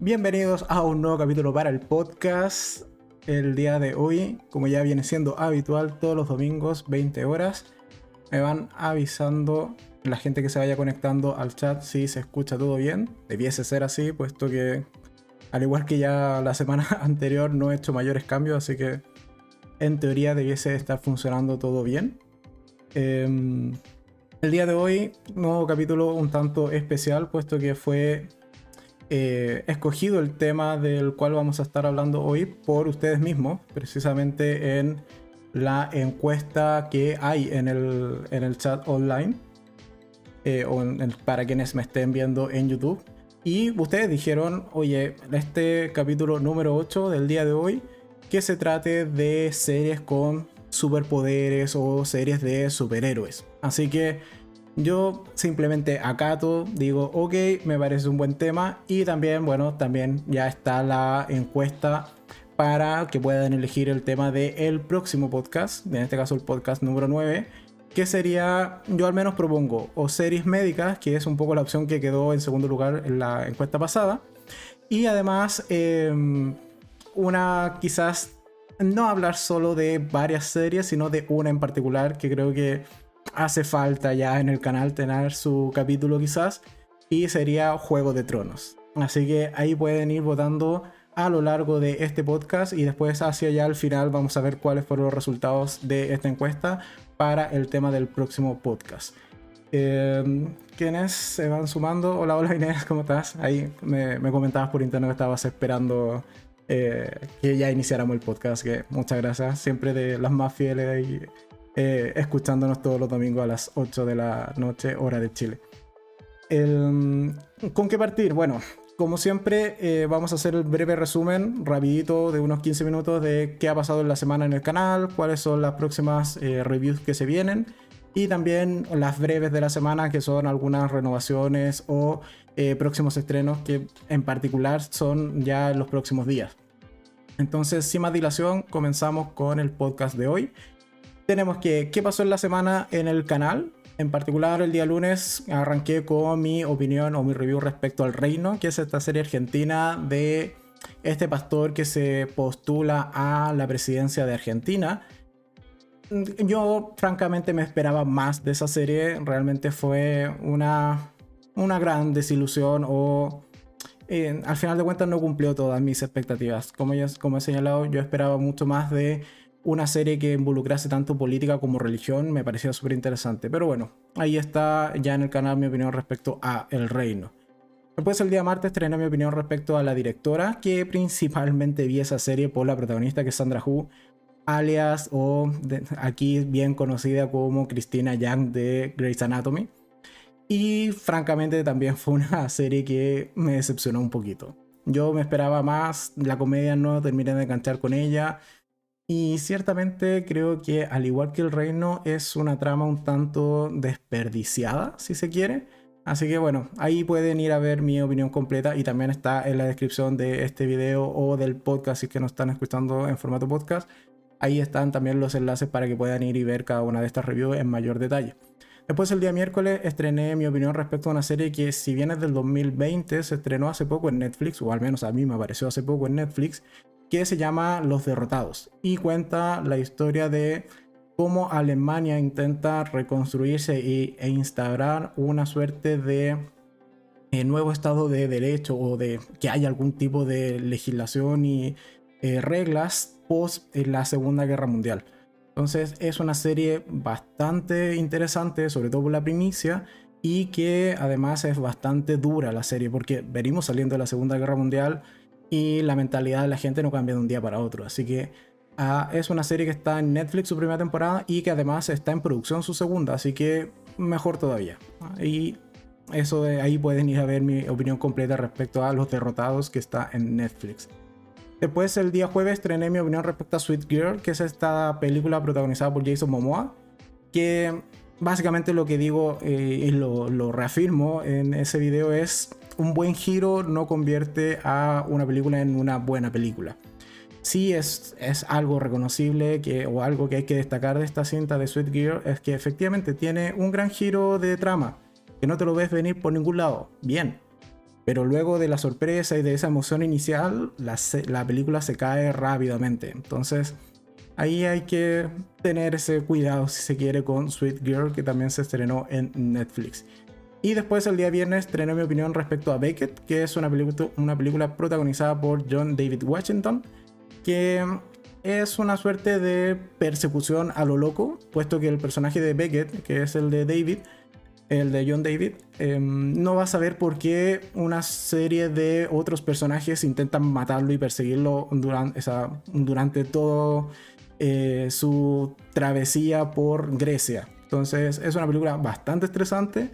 Bienvenidos a un nuevo capítulo para el podcast. El día de hoy, como ya viene siendo habitual, todos los domingos, 20 horas, me van avisando la gente que se vaya conectando al chat si se escucha todo bien. Debiese ser así, puesto que al igual que ya la semana anterior no he hecho mayores cambios, así que en teoría debiese estar funcionando todo bien. Em, el día de hoy, nuevo capítulo un tanto especial, puesto que fue eh, escogido el tema del cual vamos a estar hablando hoy por ustedes mismos, precisamente en la encuesta que hay en el, en el chat online, eh, o para quienes me estén viendo en YouTube. Y ustedes dijeron, oye, este capítulo número 8 del día de hoy, que se trate de series con superpoderes o series de superhéroes. Así que yo simplemente acato, digo, ok, me parece un buen tema. Y también, bueno, también ya está la encuesta para que puedan elegir el tema del el próximo podcast, en este caso el podcast número 9, que sería, yo al menos propongo, o series médicas, que es un poco la opción que quedó en segundo lugar en la encuesta pasada, y además em, una quizás no hablar solo de varias series, sino de una en particular que creo que hace falta ya en el canal tener su capítulo quizás, y sería Juego de Tronos. Así que ahí pueden ir votando a lo largo de este podcast y después hacia allá al final vamos a ver cuáles fueron los resultados de esta encuesta para el tema del próximo podcast. Eh, ¿Quiénes se van sumando? Hola, hola Inés, ¿cómo estás? Ahí me, me comentabas por internet que estabas esperando eh, que ya iniciáramos el podcast, que muchas gracias, siempre de las más fieles y eh, escuchándonos todos los domingos a las 8 de la noche, hora de Chile. ¿Con qué partir? Bueno, como siempre, eh, vamos a hacer el breve resumen, rapidito, de unos 15 minutos de qué ha pasado en la semana en el canal, cuáles son las próximas reviews que se vienen y también las breves de la semana, que son algunas renovaciones o eh, próximos estrenos que en particular son ya los próximos días. Entonces, sin más dilación, comenzamos con el podcast de hoy. Tenemos que, ¿qué pasó en la semana en el canal? En particular, el día lunes arranqué con mi opinión o mi review respecto al Reino, que es esta serie argentina de este pastor que se postula a la presidencia de Argentina. Yo, francamente, me esperaba más de esa serie. Realmente fue una una gran desilusión o eh, al final de cuentas no cumplió todas mis expectativas. Como, ya, como he señalado, yo esperaba mucho más de una serie que involucrase tanto política como religión, me parecía súper interesante. Pero bueno, ahí está ya en el canal mi opinión respecto a El Reino. Después el día martes estrené mi opinión respecto a la directora, que principalmente vi esa serie por la protagonista que es Sandra Hu, alias o aquí bien conocida como Christina Young de Grey's Anatomy. Y francamente también fue una serie que me decepcionó un poquito. Yo me esperaba más, la comedia no terminé de enganchar con ella. Y ciertamente creo que al igual que El Reino es una trama un tanto desperdiciada, si se quiere. Así que bueno, ahí pueden ir a ver mi opinión completa y también está en la descripción de este video o del podcast si es que nos están escuchando en formato podcast. Ahí están también los enlaces para que puedan ir y ver cada una de estas reviews en mayor detalle. Después el día miércoles estrené mi opinión respecto a una serie que si bien es del 2020 se estrenó hace poco en Netflix, o al menos a mí me apareció hace poco en Netflix, que se llama Los Derrotados y cuenta la historia de cómo Alemania intenta reconstruirse e instaurar una suerte de eh, nuevo estado de derecho o de que haya algún tipo de legislación y eh, reglas post eh, la Segunda Guerra Mundial. Entonces es una serie bastante interesante, sobre todo por la primicia, y que además es bastante dura la serie, porque venimos saliendo de la Segunda Guerra Mundial y la mentalidad de la gente no cambia de un día para otro. Así que ah, es una serie que está en Netflix su primera temporada y que además está en producción su segunda, así que mejor todavía. Y eso de ahí pueden ir a ver mi opinión completa respecto a Los Derrotados que está en Netflix. Después, el día jueves, estrené mi opinión respecto a Sweet Girl, que es esta película protagonizada por Jason Momoa, que básicamente lo que digo eh, y lo, reafirmo en ese video es un buen giro no convierte a una película en una buena película. Sí es, es algo reconocible que, o algo que hay que destacar de esta cinta de Sweet Girl es que efectivamente tiene un gran giro de trama, que no te lo ves venir por ningún lado. Bien, Pero luego de la sorpresa y de esa emoción inicial, la, la película se cae rápidamente. Entonces, ahí hay que tener ese cuidado si se quiere con Sweet Girl, que también se estrenó en Netflix. Y después el día viernes estrené mi opinión respecto a Beckett, que es una, película protagonizada por John David Washington, que es una suerte de persecución a lo loco, puesto que el personaje de Beckett, que es el de David, el de John David, em, no va a saber por qué una serie de otros personajes intentan matarlo y perseguirlo durante todo eh, su travesía por Grecia. Entonces es una película bastante estresante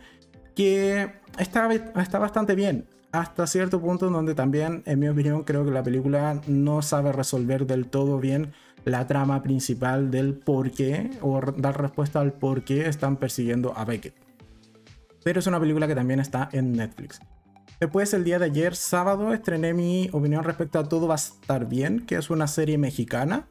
que está, está bastante bien. Hasta cierto punto donde también, en mi opinión, creo que la película no sabe resolver del todo bien la trama principal del por qué o dar respuesta al por qué están persiguiendo a Beckett. Pero es una película que también está en Netflix. Después, el día de ayer, sábado, estrené mi opinión respecto a Todo va a estar bien, que es una serie mexicana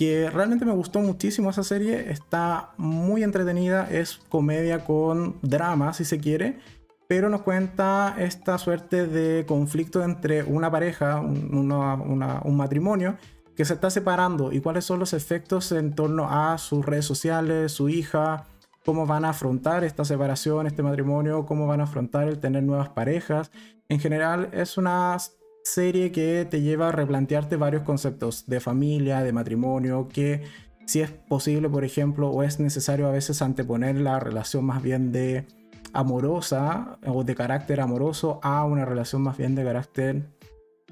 que realmente me gustó muchísimo esa serie, está muy entretenida, es comedia con drama si se quiere, pero nos cuenta esta suerte de conflicto entre una pareja, un matrimonio, que se está separando y cuáles son los efectos en torno a sus redes sociales, su hija, cómo van a afrontar esta separación, este matrimonio, cómo van a afrontar el tener nuevas parejas. En general es una serie que te lleva a replantearte varios conceptos de familia, de matrimonio, que si es posible, por ejemplo, o es necesario a veces anteponer la relación más bien de amorosa o de carácter amoroso a una relación más bien de carácter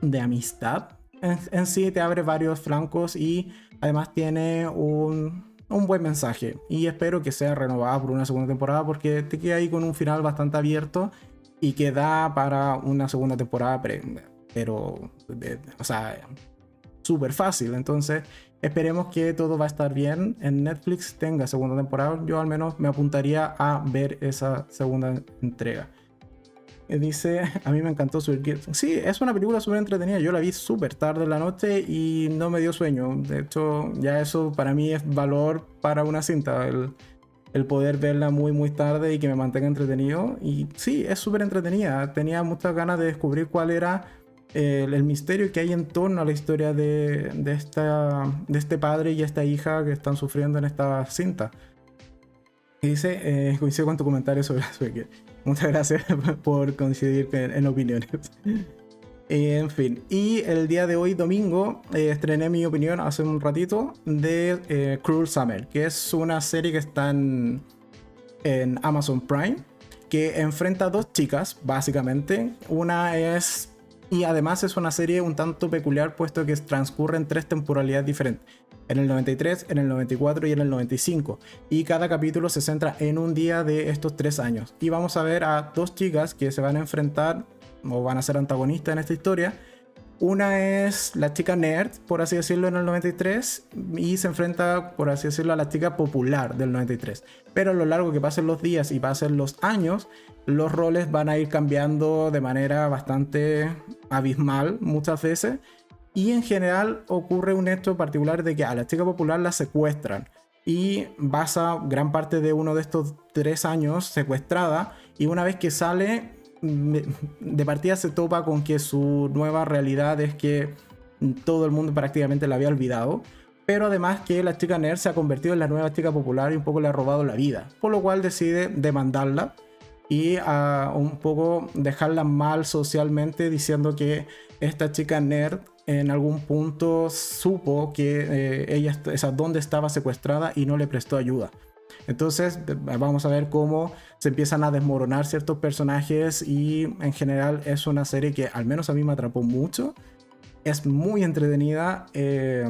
de amistad. En, sí te abre varios flancos y además tiene un, un, buen mensaje. Y espero que sea renovada por una segunda temporada porque te queda ahí con un final bastante abierto y que da para una segunda temporada pero, o sea, súper fácil. Entonces, esperemos que todo va a estar bien. En Netflix tenga segunda temporada. Yo al menos me apuntaría a ver esa segunda entrega. Dice, a mí me encantó subir Sí, es una película súper entretenida. Yo la vi súper tarde en la noche y no me dio sueño. De hecho, ya eso para mí es valor para una cinta. El, el poder verla muy muy tarde y que me mantenga entretenido. Y sí, es súper entretenida. Tenía muchas ganas de descubrir cuál era el, misterio que hay en torno a la historia de, esta, de este padre y esta hija que están sufriendo en esta cinta. Y dice, eh, coincido con tu comentario sobre que Muchas gracias por coincidir en, opiniones. en fin, y el día de hoy, domingo, eh, estrené mi opinión hace un ratito de eh, Cruel Summer, que es una serie que está en, en Amazon Prime, que enfrenta a dos chicas, básicamente. Una es y además es una serie un tanto peculiar puesto que transcurre en tres temporalidades diferentes. En el 93, en el 94 y en el 95. Y cada capítulo se centra en un día de estos tres años. Y vamos a ver a dos chicas que se van a enfrentar o van a ser antagonistas en esta historia una es la chica nerd, por así decirlo, en el 93 y se enfrenta, por así decirlo, a la chica popular del 93. Pero a lo largo que pasen los días y pasen los años, los roles van a ir cambiando de manera bastante abismal muchas veces. Y en general ocurre un hecho particular de que a la chica popular la secuestran y basa gran parte de uno de estos tres años secuestrada y una vez que sale de partida se topa con que su nueva realidad es que todo el mundo prácticamente la había olvidado. Pero además que la chica nerd se ha convertido en la nueva chica popular y un poco le ha robado la vida. Por lo cual decide demandarla y a un poco dejarla mal socialmente diciendo que esta chica nerd en algún punto supo que eh, ella, esa, dónde estaba secuestrada y no le prestó ayuda. Entonces vamos a ver cómo se empiezan a desmoronar ciertos personajes y en general es una serie que al menos a mí me atrapó mucho. Es muy entretenida. Eh,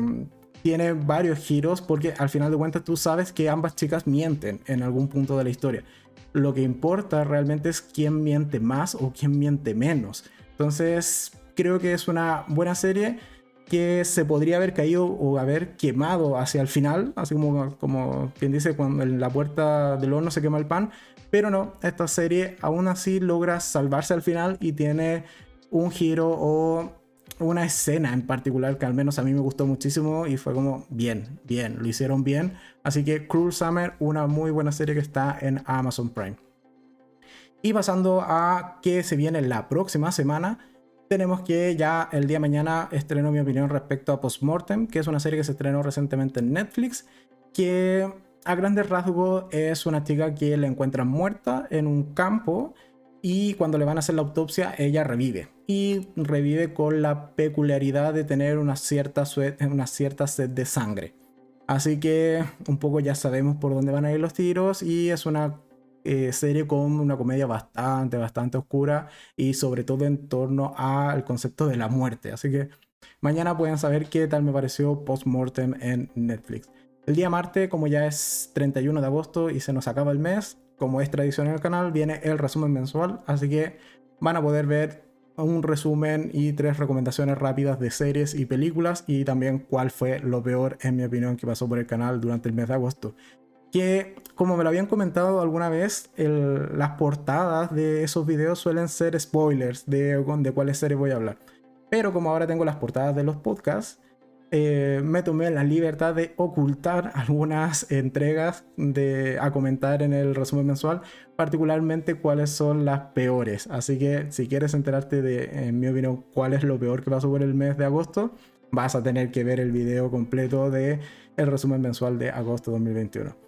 tiene varios giros porque al final de cuentas tú sabes que ambas chicas mienten en algún punto de la historia. Lo que importa realmente es quién miente más o quién miente menos. Entonces creo que es una buena serie que se podría haber caído o haber quemado hacia el final, así como, como quien dice, cuando en la puerta del horno se quema el pan, pero no, esta serie aún así logra salvarse al final y tiene un giro o una escena en particular que al menos a mí me gustó muchísimo y fue como bien, bien, lo hicieron bien. Así que Cruel Summer, una muy buena serie que está en Amazon Prime. Y pasando a qué se viene la próxima semana, tenemos que ya el día de mañana estreno mi opinión respecto a Postmortem, que es una serie que se estrenó recientemente en Netflix, que a grandes rasgos es una chica que la encuentran muerta en un campo y cuando le van a hacer la autopsia ella revive y revive con la peculiaridad de tener una cierta, una cierta sed de sangre. Así que un poco ya sabemos por dónde van a ir los tiros y es una eh, serie con una comedia bastante, bastante oscura y sobre todo en torno al concepto de la muerte. Así que mañana pueden saber qué tal me pareció Postmortem en Netflix. El día martes, como ya es 31 de agosto y se nos acaba el mes, como es tradición en el canal, viene el resumen mensual, así que van a poder ver un resumen y tres recomendaciones rápidas de series y películas y también cuál fue lo peor en mi opinión que pasó por el canal durante el mes de agosto. Que como me lo habían comentado alguna vez, las portadas de esos videos suelen ser spoilers de, de cuáles series voy a hablar. Pero como ahora tengo las portadas de los podcasts, eh, me tomé la libertad de ocultar algunas entregas de, a comentar en el resumen mensual, particularmente cuáles son las peores. Así que si quieres enterarte de, en mi opinión, cuál es lo peor que pasó por el mes de agosto, vas a tener que ver el video completo de el resumen mensual de agosto 2021.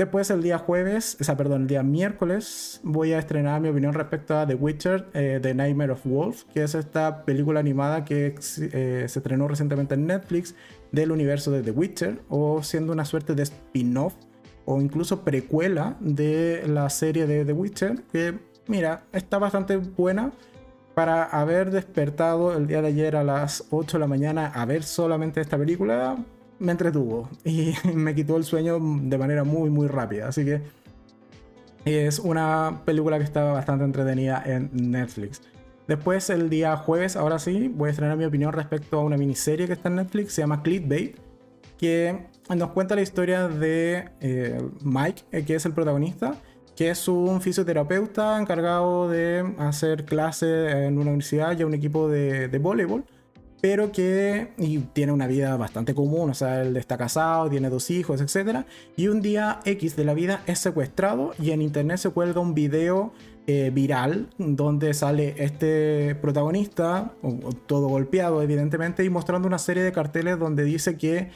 Después el día jueves, o sea, perdón, el día miércoles voy a estrenar mi opinión respecto a The Witcher, eh, The Nightmare of Wolf, que es esta película animada que eh, se estrenó recientemente en Netflix del universo de The Witcher, o siendo una suerte de spin-off o incluso precuela de la serie de The Witcher, que mira, está bastante buena para haber despertado el día de ayer a las 8 de la mañana a ver solamente esta película, me entretuvo y me quitó el sueño de manera muy, muy rápida. Así que es una película que estaba bastante entretenida en Netflix. Después, el día jueves, ahora sí, voy a estrenar mi opinión respecto a una miniserie que está en Netflix, se llama Clickbait, que nos cuenta la historia de eh, Mike, eh, que es el protagonista, que es un fisioterapeuta encargado de hacer clases en una universidad y a un equipo de, de voleibol pero que tiene una vida bastante común, o sea, él está casado, tiene dos hijos, etc. Y un día X de la vida es secuestrado y en internet se cuelga un video eh, viral donde sale este protagonista, todo golpeado evidentemente, y mostrando una serie de carteles donde dice que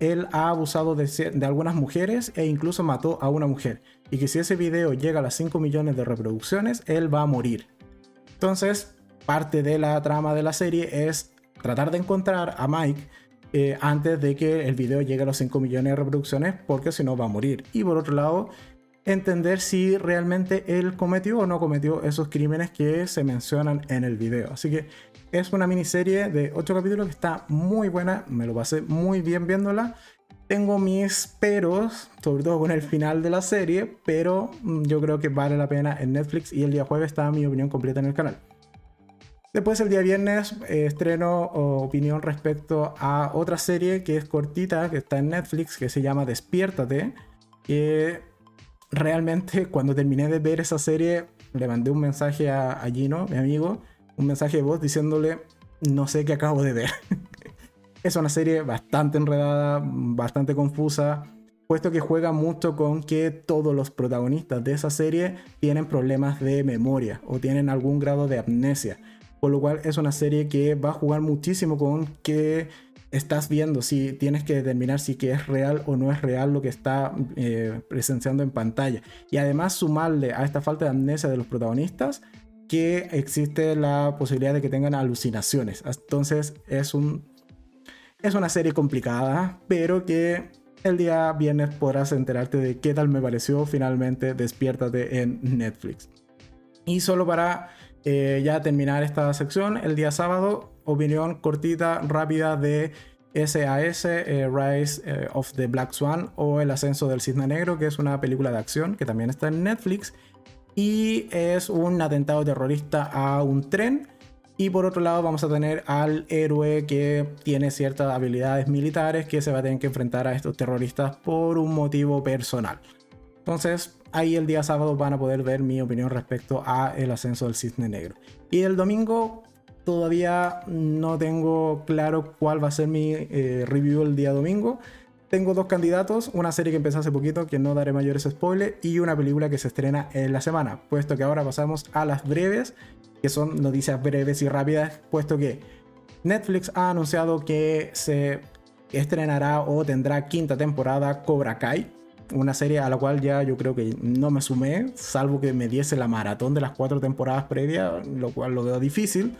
él ha abusado de, de algunas mujeres e incluso mató a una mujer. Y que si ese video llega a las 5 millones de reproducciones, él va a morir. Entonces, parte de la trama de la serie es tratar de encontrar a Mike eh, antes de que el video llegue a los 5 millones de reproducciones, porque si no va a morir. Y por otro lado, entender si realmente él cometió o no cometió esos crímenes que se mencionan en el video. Así que es una miniserie de 8 capítulos que está muy buena, me lo pasé muy bien viéndola. Tengo mis peros, sobre todo con el final de la serie, pero mm, yo creo que vale la pena en Netflix y el día jueves está mi opinión completa en el canal. Después el día viernes eh, estreno opinión respecto a otra serie que es cortita, que está en Netflix, que se llama Despiértate. Que realmente cuando terminé de ver esa serie le mandé un mensaje a, Gino, mi amigo, un mensaje de voz diciéndole no sé qué acabo de ver. es una serie bastante enredada, bastante confusa, puesto que juega mucho con que todos los protagonistas de esa serie tienen problemas de memoria o tienen algún grado de amnesia. Por lo cual es una serie que va a jugar muchísimo con qué estás viendo, si tienes que determinar si que es real o no es real lo que está eh, presenciando en pantalla. Y además sumarle a esta falta de amnesia de los protagonistas que existe la posibilidad de que tengan alucinaciones. Entonces es un es una serie complicada, pero que el día viernes podrás enterarte de qué tal me pareció finalmente Despiértate en Netflix. Y solo para eh, ya terminar esta sección, el día sábado, opinión cortita, rápida de SAS, eh, Rise eh, of the Black Swan o El ascenso del cisne negro, que es una película de acción que también está en Netflix. Y es un atentado terrorista a un tren. Y por otro lado vamos a tener al héroe que tiene ciertas habilidades militares que se va a tener que enfrentar a estos terroristas por un motivo personal. Entonces, ahí el día sábado van a poder ver mi opinión respecto a el ascenso del cisne negro. Y el domingo todavía no tengo claro cuál va a ser mi eh, review el día domingo. tengo dos candidatos, una serie que empezó hace poquito, que no daré mayores spoilers, y una película que se estrena en la semana, puesto que ahora pasamos a las breves, que son noticias breves y rápidas, puesto que Netflix ha anunciado que se estrenará o tendrá quinta temporada Cobra Kai, una serie a la cual ya yo creo que no me sumé, salvo que me diese la maratón de las cuatro temporadas previas, lo cual lo veo difícil.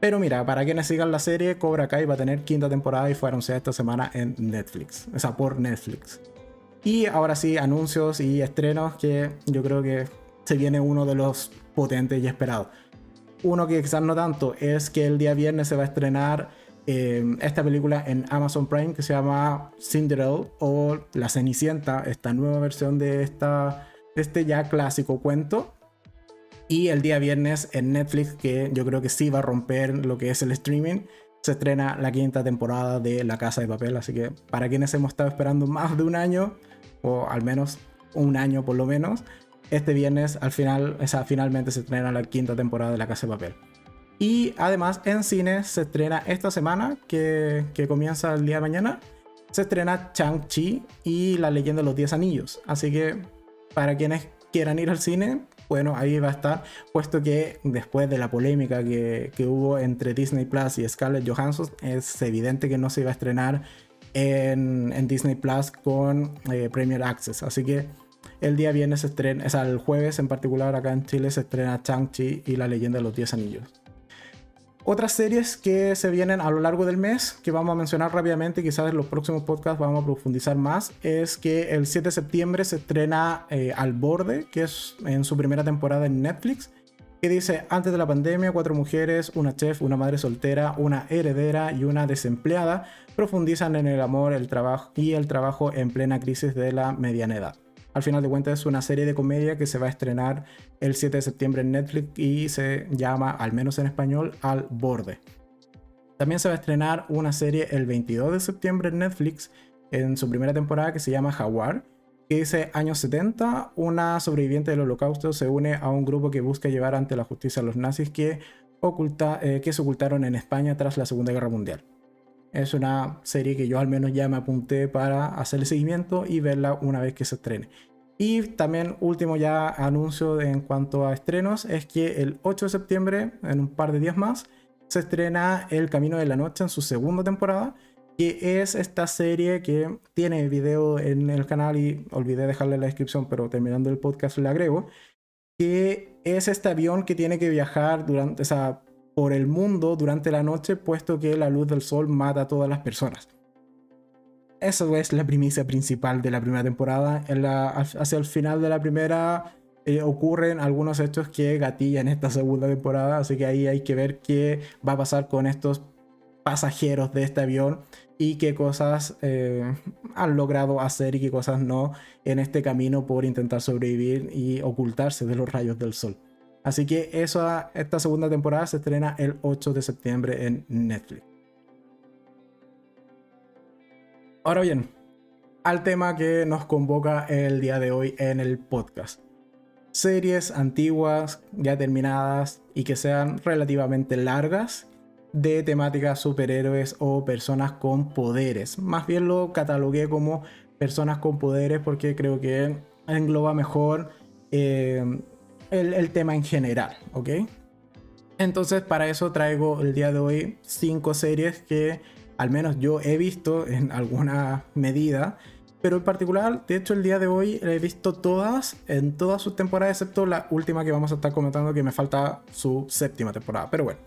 Pero mira, para quienes sigan la serie, Cobra Kai va a tener quinta temporada y fue anunciada esta semana en Netflix, o sea, por Netflix. Y ahora sí, anuncios y estrenos que yo creo que se viene uno de los potentes y esperados. Uno que quizás no tanto es que el día viernes se va a estrenar eh, esta película en Amazon Prime que se llama Cinderella o La Cenicienta, esta nueva versión de, esta, este ya clásico cuento. Y el día viernes en Netflix, que yo creo que sí va a romper lo que es el streaming, se estrena la quinta temporada de La Casa de Papel. Así que para quienes hemos estado esperando más de un año, o al menos un año por lo menos, este viernes al final, o finalmente se estrena la quinta temporada de La Casa de Papel. Y además en cine se estrena esta semana, que, que comienza el día de mañana, se estrena Chang-Chi y La leyenda de los 10 anillos. Así que para quienes quieran ir al cine, bueno, ahí va a estar, puesto que después de la polémica que, que hubo entre Disney Plus y Scarlett Johansson, es evidente que no se iba a estrenar en, en Disney Plus con eh, Premier Access. Así que el día viernes se estrena, o sea, el jueves en particular acá en Chile se estrena Chang-Chi y la leyenda de los 10 anillos. Otras series que se vienen a lo largo del mes, que vamos a mencionar rápidamente, quizás en los próximos podcasts vamos a profundizar más, es que el 7 de septiembre se estrena eh, Al Borde, que es en su primera temporada en Netflix, que dice, antes de la pandemia, cuatro mujeres, una chef, una madre soltera, una heredera y una desempleada profundizan en el amor el trabajo y el trabajo en plena crisis de la mediana edad. Al final de cuentas es una serie de comedia que se va a estrenar el 7 de septiembre en Netflix y se llama, al menos en español, Al Borde. También se va a estrenar una serie el 22 de septiembre en Netflix en su primera temporada que se llama Jaguar, que dice años 70, una sobreviviente del holocausto se une a un grupo que busca llevar ante la justicia a los nazis que, oculta, eh, que se ocultaron en España tras la Segunda Guerra Mundial. Es una serie que yo al menos ya me apunté para hacerle seguimiento y verla una vez que se estrene. Y también último ya anuncio en cuanto a estrenos es que el 8 de septiembre, en un par de días más, se estrena El Camino de la Noche en su segunda temporada, que es esta serie que tiene video en el canal y olvidé dejarle la descripción, pero terminando el podcast le agrego, que es este avión que tiene que viajar durante, esa por el mundo durante la noche, puesto que la luz del sol mata a todas las personas. Eso es la primicia principal de la primera temporada. Hacia el final de la primera eh, ocurren algunos hechos que gatillan esta segunda temporada, así que ahí hay que ver qué va a pasar con estos pasajeros de este avión y qué cosas eh, han logrado hacer y qué cosas no en este camino por intentar sobrevivir y ocultarse de los rayos del sol. Así que eso, esta segunda temporada se estrena el 8 de septiembre en Netflix. Ahora bien, al tema que nos convoca el día de hoy en el podcast. Series antiguas, ya terminadas y que sean relativamente largas de temáticas superhéroes o personas con poderes. Más bien lo catalogué como personas con poderes porque creo que engloba mejor eh, el, tema en general, ¿ok? Entonces para eso traigo el día de hoy cinco series que al menos yo he visto en alguna medida, pero en particular, de hecho el día de hoy he visto todas, en todas sus temporadas, excepto la última que vamos a estar comentando que me falta su séptima temporada, pero bueno.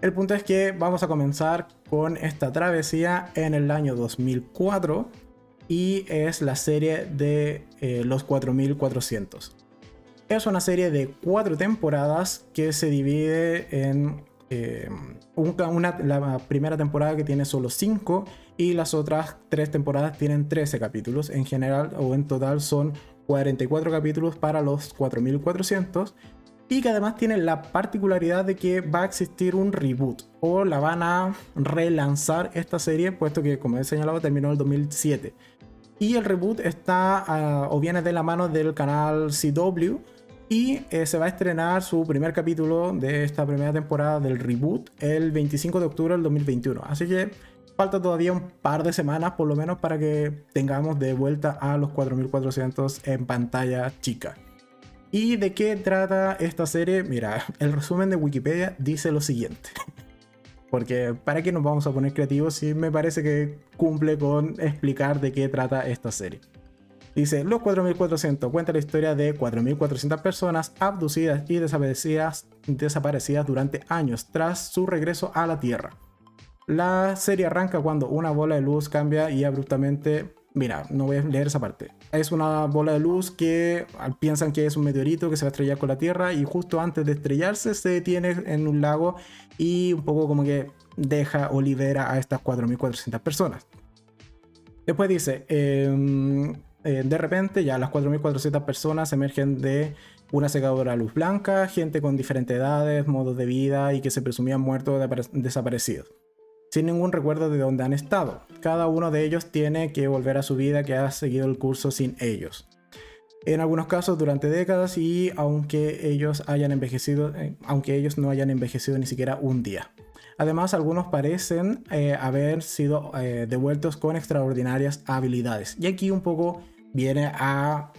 El punto es que vamos a comenzar con esta travesía en el año 2004 y es la serie de eh, los 4400. Es una serie de cuatro temporadas que se divide en eh, una, la primera temporada que tiene solo 5 y las otras tres temporadas tienen 13 capítulos. En general o en total son 44 capítulos para los 4400 y que además tiene la particularidad de que va a existir un reboot o la van a relanzar esta serie puesto que como he señalado terminó en el 2007 y el reboot está ah, o viene de la mano del canal CW y eh, se va a estrenar su primer capítulo de esta primera temporada del reboot el 25 de octubre del 2021. Así que falta todavía un par de semanas por lo menos para que tengamos de vuelta a los 4400 en pantalla chica. ¿Y de qué trata esta serie? Mira, el resumen de Wikipedia dice lo siguiente. Porque para qué nos vamos a poner creativos si me parece que cumple con explicar de qué trata esta serie. Dice, Los 4400 cuenta la historia de 4400 personas abducidas y desaparecidas, desaparecidas durante años tras su regreso a la Tierra. La serie arranca cuando una bola de luz cambia y abruptamente Mira, no voy a leer esa parte. Es una bola de luz que piensan que es un meteorito que se va a estrellar con la Tierra y justo antes de estrellarse se detiene en un lago y un poco como que deja o libera a estas 4.400 personas. Después dice, em, eh, de repente ya las 4.400 personas emergen de una secadora luz blanca, gente con diferentes edades, modos de vida y que se presumían muertos o desaparecidos sin ningún recuerdo de dónde han estado. Cada uno de ellos tiene que volver a su vida que ha seguido el curso sin ellos. En algunos casos durante décadas y aunque ellos hayan envejecido, eh, aunque ellos no hayan envejecido ni siquiera un día. Además, algunos parecen eh, haber sido devueltos con extraordinarias habilidades. Y aquí un poco viene a...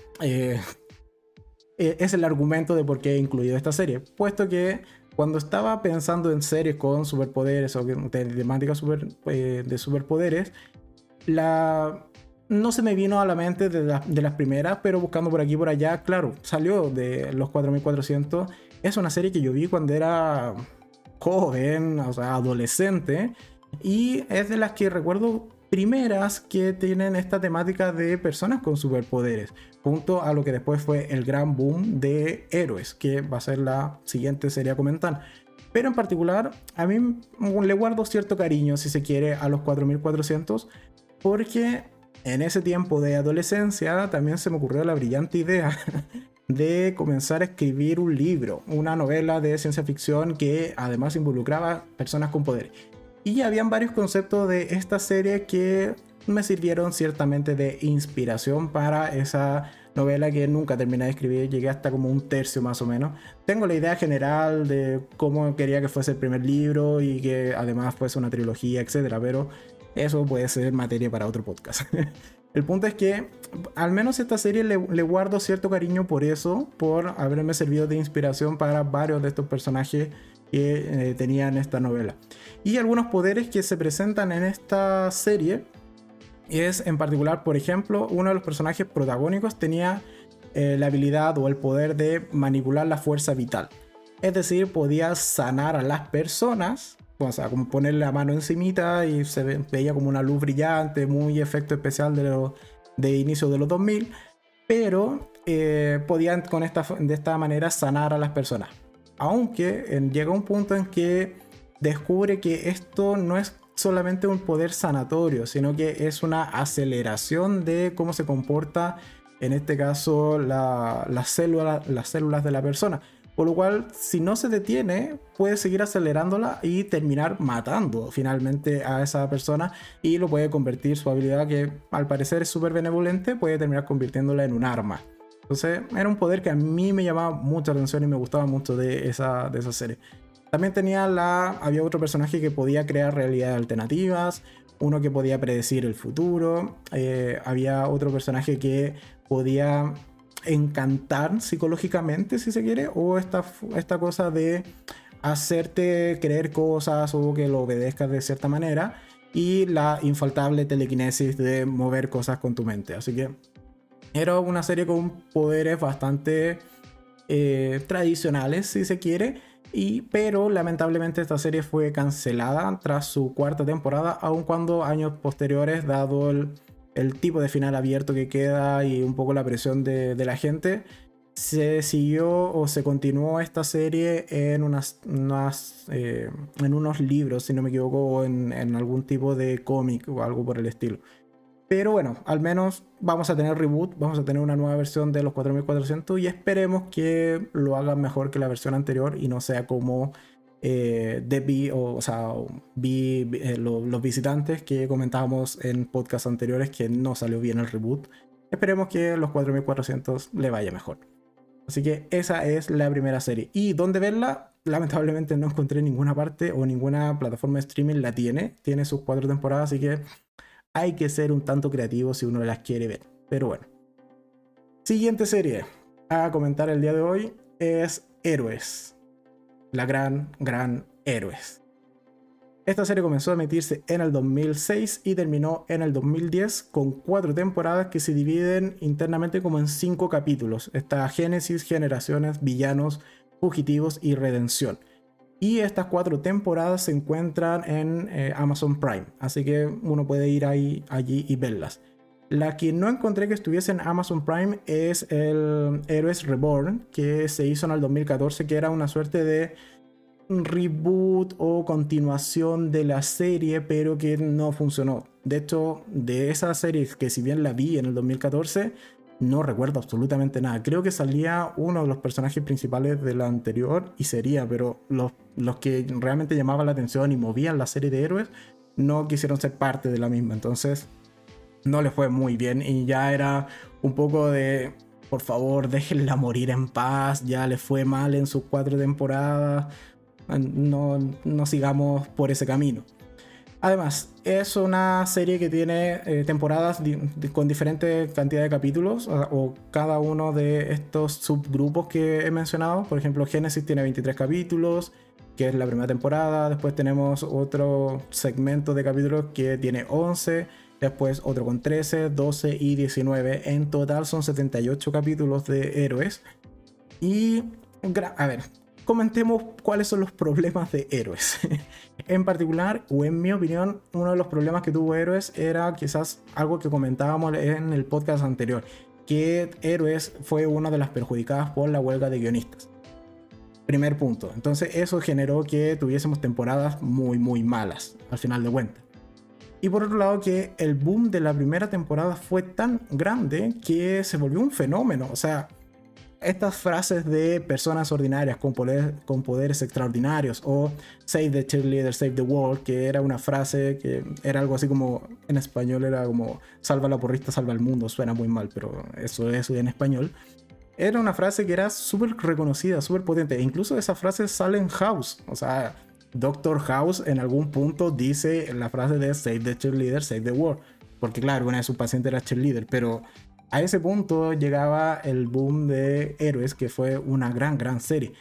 es el argumento de por qué he incluido esta serie, puesto que cuando estaba pensando en series con superpoderes o temáticas super, eh, de superpoderes, la, no se me vino a la mente de, de, las primeras, pero buscando por aquí y por allá, claro, salió de los 4400. Es una serie que yo vi cuando era joven, o sea, adolescente, y es de las que recuerdo primeras que tienen esta temática de personas con superpoderes, junto a lo que después fue el gran boom de héroes, que va a ser la siguiente serie a comentar. Pero en particular, a mí le guardo cierto cariño, si se quiere, a los 4400, porque en ese tiempo de adolescencia también se me ocurrió la brillante idea de comenzar a escribir un libro, una novela de ciencia ficción que además involucraba personas con poderes. Y habían varios conceptos de esta serie que me sirvieron ciertamente de inspiración para esa novela que nunca terminé de escribir, llegué hasta como un tercio más o menos. Tengo la idea general de cómo quería que fuese el primer libro y que además fuese una trilogía, etcétera, pero eso puede ser materia para otro podcast. el punto es que al menos esta serie le, le, guardo cierto cariño por eso, por haberme servido de inspiración para varios de estos personajes que eh, esta novela. Y algunos poderes que se presentan en esta serie es en particular, por ejemplo, uno de los personajes protagónicos tenía eh, la habilidad o el poder de manipular la fuerza vital. Es decir, podía sanar a las personas, o sea, como ponerle la mano encimita y se veía como una luz brillante, muy efecto especial de, de inicio de los 2000, pero eh, podían con esta, de esta manera sanar a las personas aunque llega un punto en que descubre que esto no es solamente un poder sanatorio, sino que es una aceleración de cómo se comporta, en este caso, la, las células de la persona. Por lo cual, si no se detiene, puede seguir acelerándola y terminar matando finalmente a esa persona y lo puede convertir su habilidad, que al parecer es súper benevolente, puede terminar convirtiéndola en un arma. Entonces era un poder que a mí me llamaba mucha atención y me gustaba mucho de esa, de esa serie. También tenía la, había otro personaje que podía crear realidades alternativas, uno que podía predecir el futuro, eh, había otro personaje que podía encantar psicológicamente, si se quiere, o esta, esta cosa de hacerte creer cosas o que lo obedezcas de cierta manera, y la infaltable telequinesis de mover cosas con tu mente. Así que era una serie con poderes bastante eh, tradicionales, si se quiere. Y, pero lamentablemente esta serie fue cancelada tras su cuarta temporada, aun cuando años posteriores, dado el, tipo de final abierto que queda y un poco la presión de, la gente, se siguió o se continuó esta serie en, unas, eh, en unos libros, si no me equivoco, o en, en algún tipo de cómic o algo por el estilo. Pero bueno, al menos vamos a tener reboot, vamos a tener una nueva versión de los 4400 y esperemos que lo hagan mejor que la versión anterior y no sea como eh, Debbie o, o sea, vi, eh, los visitantes que comentábamos en podcasts anteriores que no salió bien el reboot. Esperemos que los 4400 le vaya mejor. Así que esa es la primera serie. ¿Y dónde verla? lamentablemente no encontré ninguna parte o ninguna plataforma de streaming la tiene. Tiene sus cuatro temporadas, así que hay que ser un tanto creativo si uno las quiere ver. Pero bueno. Siguiente serie a comentar el día de hoy es Héroes. La gran, gran Héroes. Esta serie comenzó a emitirse en el 2006 y terminó en el 2010 con cuatro temporadas que se dividen internamente como en cinco capítulos. Está Génesis, Generaciones, Villanos, Fugitivos y Redención. Y estas cuatro temporadas se encuentran en eh, Amazon Prime, así que uno puede ir ahí, allí y verlas. La que no encontré que estuviese en Amazon Prime es el Héroes Reborn, que se hizo en el 2014, que era una suerte de reboot o continuación de la serie, pero que no funcionó. De hecho, de esa serie que si bien la vi en el 2014, no recuerdo absolutamente nada. Creo que salía uno de los personajes principales de la anterior y sería, pero los, los que realmente llamaban la atención y movían la serie de héroes no quisieron ser parte de la misma. Entonces, no le fue muy bien y ya era un poco de por favor, déjenla morir en paz, ya le fue mal en sus cuatro temporadas, no, no sigamos por ese camino. Además, es una serie que tiene eh, temporadas con diferente cantidad de capítulos, o, cada uno de estos subgrupos que he mencionado. Por ejemplo, Genesis tiene 23 capítulos, que es la primera temporada. Después tenemos otro segmento de capítulos que tiene 11. Después otro con 13, 12 y 19. En total son 78 capítulos de héroes. Y, a ver, comentemos cuáles son los problemas de Héroes. en particular, o en mi opinión, uno de los problemas que tuvo Héroes era quizás algo que comentábamos en el podcast anterior, que Héroes fue una de las perjudicadas por la huelga de guionistas. Primer punto. Entonces eso generó que tuviésemos temporadas muy, muy malas, al final de cuentas. Y por otro lado, que el boom de la primera temporada fue tan grande que se volvió un fenómeno. O sea, estas frases de personas ordinarias con, con poderes extraordinarios o Save the cheerleader, save the world, que era una frase que era algo así como en español era como salva la porrista, salva el mundo, suena muy mal, pero eso es en español. Era una frase que era súper reconocida, súper potente. E incluso esa frase sale en House. O sea, Doctor House en algún punto dice la frase de Save the cheerleader, save the world. Porque claro, una de sus pacientes era cheerleader, pero a ese punto llegaba el boom de Héroes, que fue una gran, gran serie.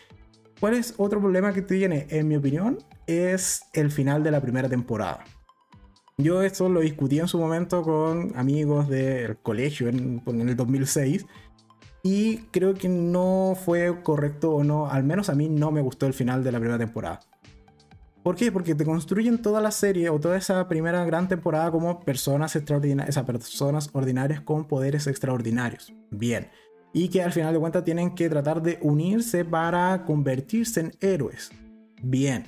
¿Cuál es otro problema que tiene? En mi opinión, es el final de la primera temporada. Yo esto lo discutí en su momento con amigos del colegio en, en el 2006 y creo que no fue correcto o no, al menos a mí no me gustó el final de la primera temporada. ¿Por qué? Porque te construyen toda la serie o toda esa primera gran temporada como personas extraordinarias, personas ordinarias con poderes extraordinarios. Bien. Y que al final de cuentas tienen que tratar de unirse para convertirse en héroes. Bien.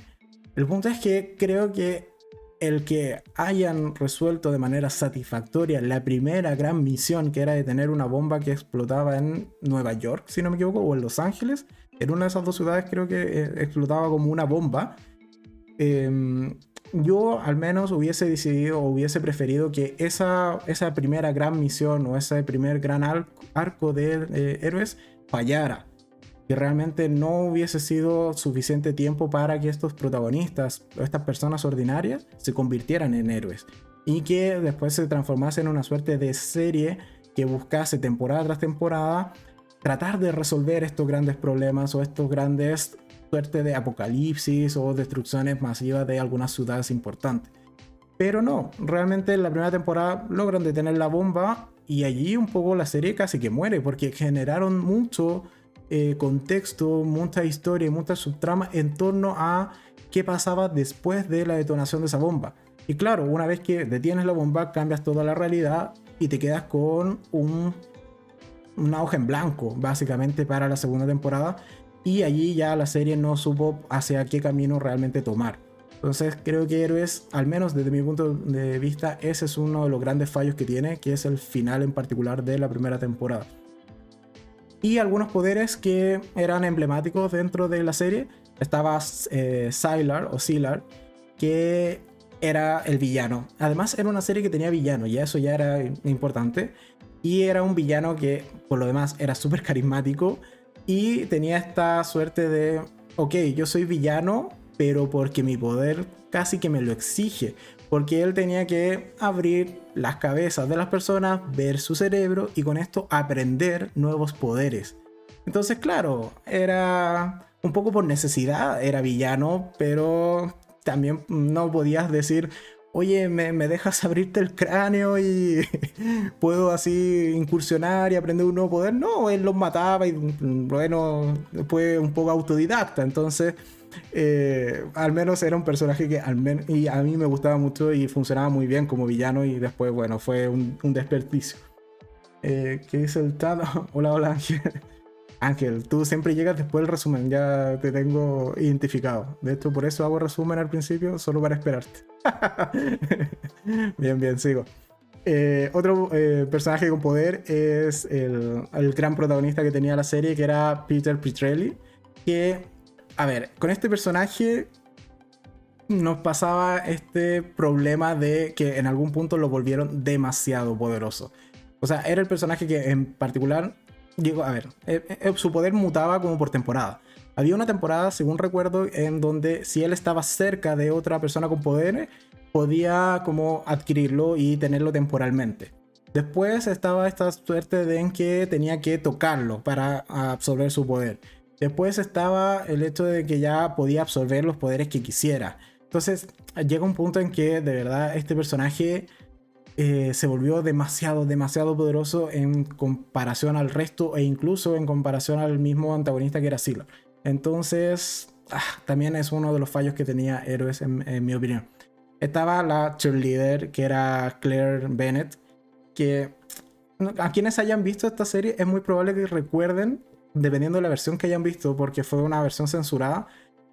El punto es que creo que el que hayan resuelto de manera satisfactoria la primera gran misión que era de tener una bomba que explotaba en Nueva York, si no me equivoco, o en Los Ángeles, en una de esas dos ciudades creo que eh, explotaba como una bomba Em, yo al menos hubiese decidido o hubiese preferido que esa, esa primera gran misión o ese primer gran arco de héroes fallara. Que realmente no hubiese sido suficiente tiempo para que estos protagonistas o estas personas ordinarias se convirtieran en héroes. Y que después se transformase en una suerte de serie que buscase temporada tras temporada tratar de resolver estos grandes problemas o estos grandes suerte de apocalipsis o destrucciones masivas de algunas ciudades importantes. Pero no, realmente en la primera temporada logran detener la bomba y allí un poco la serie casi que muere porque generaron mucho eh, contexto, mucha historia y mucha subtrama en torno a qué pasaba después de la detonación de esa bomba. Y claro, una vez que detienes la bomba cambias toda la realidad y te quedas con un, una hoja en blanco básicamente para la segunda temporada y allí ya la serie no supo hacia qué camino realmente tomar. Entonces creo que Héroes, al menos desde mi punto de vista, ese es uno de los grandes fallos que tiene, que es el final en particular de la primera temporada. Y algunos poderes que eran emblemáticos dentro de la serie. Estaba eh, o Sylar, que era el villano. Además era una serie que tenía villano, y eso ya era importante. Y era un villano que por lo demás era súper carismático y tenía esta suerte de ok, yo soy villano, pero porque mi poder casi que me lo exige. Porque él tenía que abrir las cabezas de las personas, ver su cerebro y con esto aprender nuevos poderes. Entonces, claro, era un poco por necesidad, era villano, pero también no podías decir, oye, me, dejas abrirte el cráneo y puedo así incursionar y aprender un nuevo poder. No, él los mataba y bueno, fue un poco autodidacta. Entonces, eh, al menos era un personaje que al y a mí me gustaba mucho y funcionaba muy bien como villano y después, bueno, fue un, desperdicio. Eh, ¿Qué dice el Tano? Hola, hola Ángel. Ángel, tú siempre llegas después del resumen, ya te tengo identificado. De hecho, por eso hago resumen al principio, solo para esperarte. bien, bien, sigo. Eh, otro eh, personaje con poder es el, el, gran protagonista que tenía la serie, que era Peter Pitrelli. Que, a ver, con este personaje nos pasaba este problema de que en algún punto lo volvieron demasiado poderoso. O sea, era el personaje que en particular Digo, a ver, eh, eh, su poder mutaba como por temporada. Había una temporada, según recuerdo, en donde si él estaba cerca de otra persona con poder, podía como adquirirlo y tenerlo temporalmente. Después estaba esta suerte de en que tenía que tocarlo para absorber su poder. Después estaba el hecho de que ya podía absorber los poderes que quisiera. Entonces llega un punto en que de verdad este personaje eh, se volvió demasiado, demasiado poderoso en comparación al resto e incluso en comparación al mismo antagonista que era Sila. Entonces, ah, también es uno de los fallos que tenía Héroes en, mi opinión. Estaba la cheerleader que era Claire Bennett, que a quienes hayan visto esta serie es muy probable que recuerden, dependiendo de la versión que hayan visto, porque fue una versión censurada,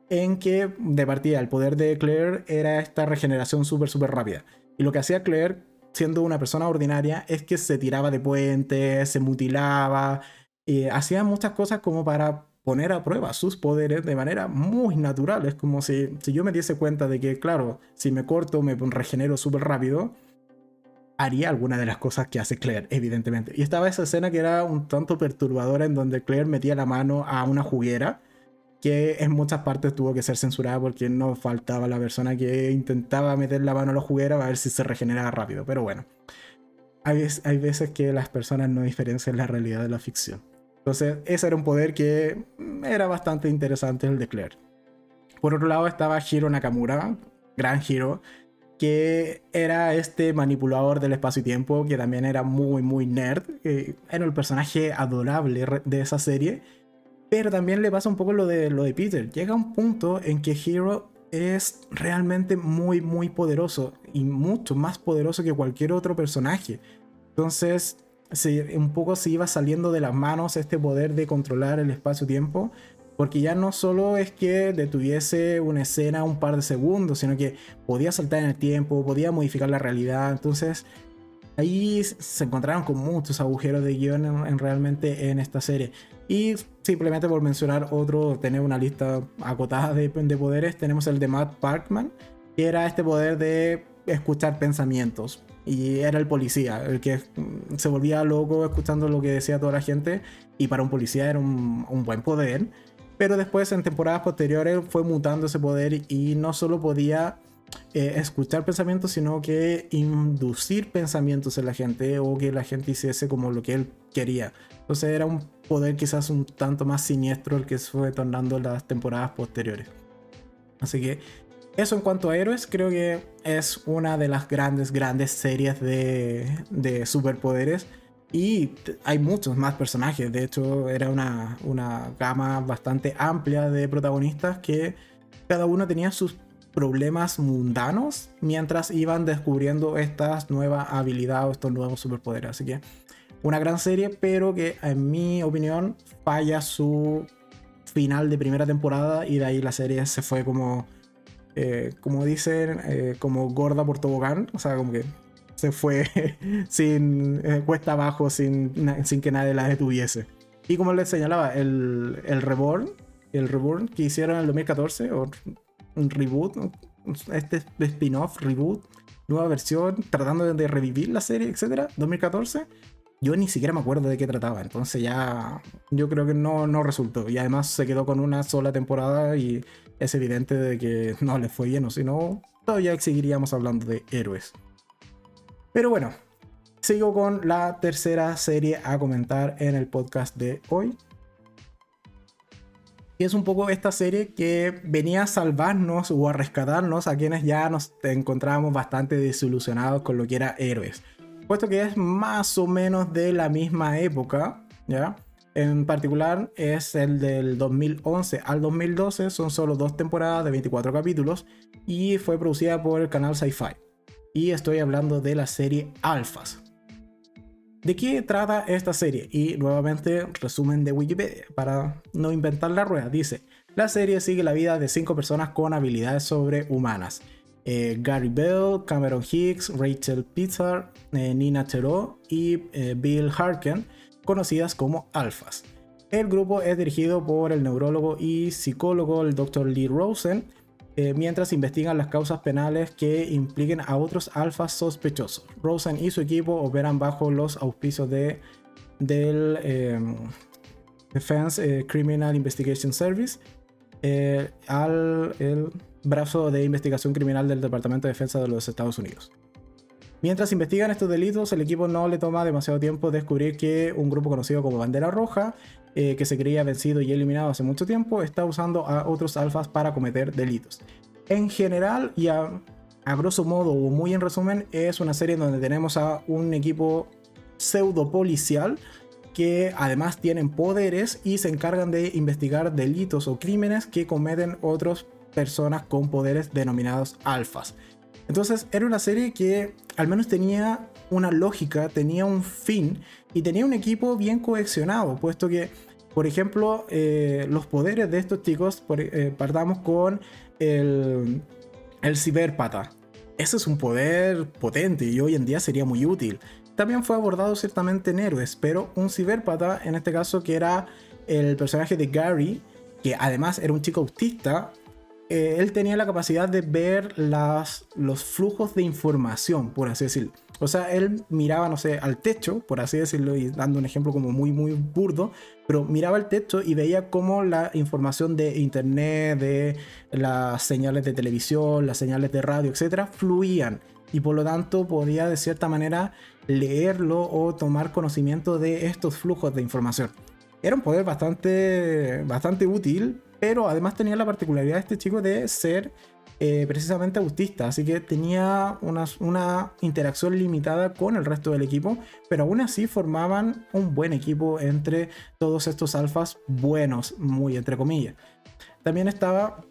en que de partida el poder de Claire era esta regeneración súper, súper rápida. Y lo que hacía Claire siendo una persona ordinaria es que se tiraba de puentes, se mutilaba, y hacía muchas cosas como para poner a prueba sus poderes de manera muy natural. Es como si, si yo me diese cuenta de que, claro, si me corto me regenero súper rápido, haría alguna de las cosas que hace Claire, evidentemente. Y estaba esa escena que era un tanto perturbadora en donde Claire metía la mano a una juguera que en muchas partes tuvo que ser censurada porque no faltaba la persona que intentaba meter la mano a la juguera para ver si se regeneraba rápido. Pero bueno, hay, hay veces que las personas no diferencian la realidad de la ficción. Entonces, ese era un poder que era bastante interesante el de Claire. Por otro lado estaba Hiro Nakamura, gran Hiro, que era este manipulador del espacio y tiempo, que también era muy, muy nerd. era el personaje adorable de esa serie pero también le pasa un poco lo de, lo de Peter. Llega un punto en que Hero es realmente muy, muy poderoso y mucho más poderoso que cualquier otro personaje. Entonces, un poco se iba saliendo de las manos este poder de controlar el espacio-tiempo, porque ya no solo es que detuviese una escena un par de segundos, sino que podía saltar en el tiempo, podía modificar la realidad. Entonces, ahí se encontraron con muchos agujeros de guion en, realmente en esta serie. Y simplemente por mencionar otro, tener una lista acotada de, poderes, tenemos el de Matt Parkman, que era este poder de escuchar pensamientos. Y era el policía, el que se volvía loco escuchando lo que decía toda la gente. Y para un policía era un, un buen poder. Pero después en temporadas posteriores fue mutando ese poder y no solo podía eh, escuchar pensamientos, sino que inducir pensamientos en la gente o que la gente hiciese como lo que él quería. Entonces era un poder quizás un tanto más siniestro el que se fue tornando las temporadas posteriores. Así que eso en cuanto a héroes, creo que es una de las grandes, grandes series de, de superpoderes. Y hay muchos más personajes. De hecho, era una, una gama bastante amplia de protagonistas que cada uno tenía sus problemas mundanos mientras iban descubriendo estas nuevas habilidades o estos nuevos superpoderes. Así que una gran serie, pero que en mi opinión falla su final de primera temporada y de ahí la serie se fue como, eh, como dicen, eh, como gorda por tobogán, o sea, como que se fue sin eh, cuesta abajo, sin, sin que nadie la detuviese. Y como les señalaba, el, el Reborn, el Reborn que hicieron en el 2014, o un reboot, este spin-off, reboot, nueva versión, tratando de revivir la serie, etcétera, 2014. yo ni siquiera me acuerdo de qué trataba. Entonces ya yo creo que no, no resultó. Y además se quedó con una sola temporada y es evidente de que no le fue bien o si no, todavía seguiríamos hablando de héroes. Pero bueno, sigo con la tercera serie a comentar en el podcast de hoy. Y es un poco esta serie que venía a salvarnos o a rescatarnos a quienes ya nos encontrábamos bastante desilusionados con lo que era héroes puesto que es más o menos de la misma época, ¿ya? En particular es el del 2011 al 2012, son solo dos temporadas de 24 capítulos y fue producida por el canal Sci-Fi. Y estoy hablando de la serie Alphas. ¿De qué trata esta serie? Y nuevamente resumen de Wikipedia, para no inventar la rueda. Dice, la serie sigue la vida de cinco personas con habilidades sobrehumanas eh, Gary Bell, Cameron Hicks, Rachel Pizzard, eh, Nina Cheró y eh, Bill Harken, conocidas como alfas. El grupo es dirigido por el neurólogo y psicólogo Dr. Lee Rosen, mientras investigan las causas penales que impliquen a otros alfas sospechosos. Rosen y su equipo operan bajo los auspicios de, del em, Defense Criminal Investigation Service, al el brazo de investigación criminal del Departamento de Defensa de los Estados Unidos. Mientras investigan estos delitos, el equipo no le toma demasiado tiempo descubrir que un grupo conocido como Bandera Roja, eh, que se creía vencido y eliminado hace mucho tiempo, está usando a otros alfas para cometer delitos. En general, y a, a grosso modo o muy en resumen, es una serie donde tenemos a un equipo pseudo policial que además tienen poderes y se encargan de investigar delitos o crímenes que cometen otros personas con poderes denominados alfas. Entonces era una serie que al menos tenía una lógica, tenía un fin y tenía un equipo bien cohesionado, puesto que, por ejemplo, eh, los poderes de estos chicos, eh, partamos con el, el ciberpata. Ese es un poder potente y hoy en día sería muy útil. También fue abordado ciertamente en héroes, pero un ciberpata, en este caso que era el personaje de Gary, que además era un chico autista, eh, él tenía la capacidad de ver los flujos de información, por así decirlo. O sea, él miraba, no sé, al techo, por así decirlo, y dando un ejemplo como muy, muy burdo, pero miraba al techo y veía cómo la información de internet, de las señales de televisión, las señales de radio, etcétera, fluían. Y por lo tanto podía de cierta manera leerlo o tomar conocimiento de estos flujos de información. Era un poder bastante, bastante útil, pero además tenía la particularidad de este chico de ser eh, precisamente autista, así que tenía una, una, interacción limitada con el resto del equipo, pero aún así formaban un buen equipo entre todos estos alfas buenos, muy entre comillas. También estaba,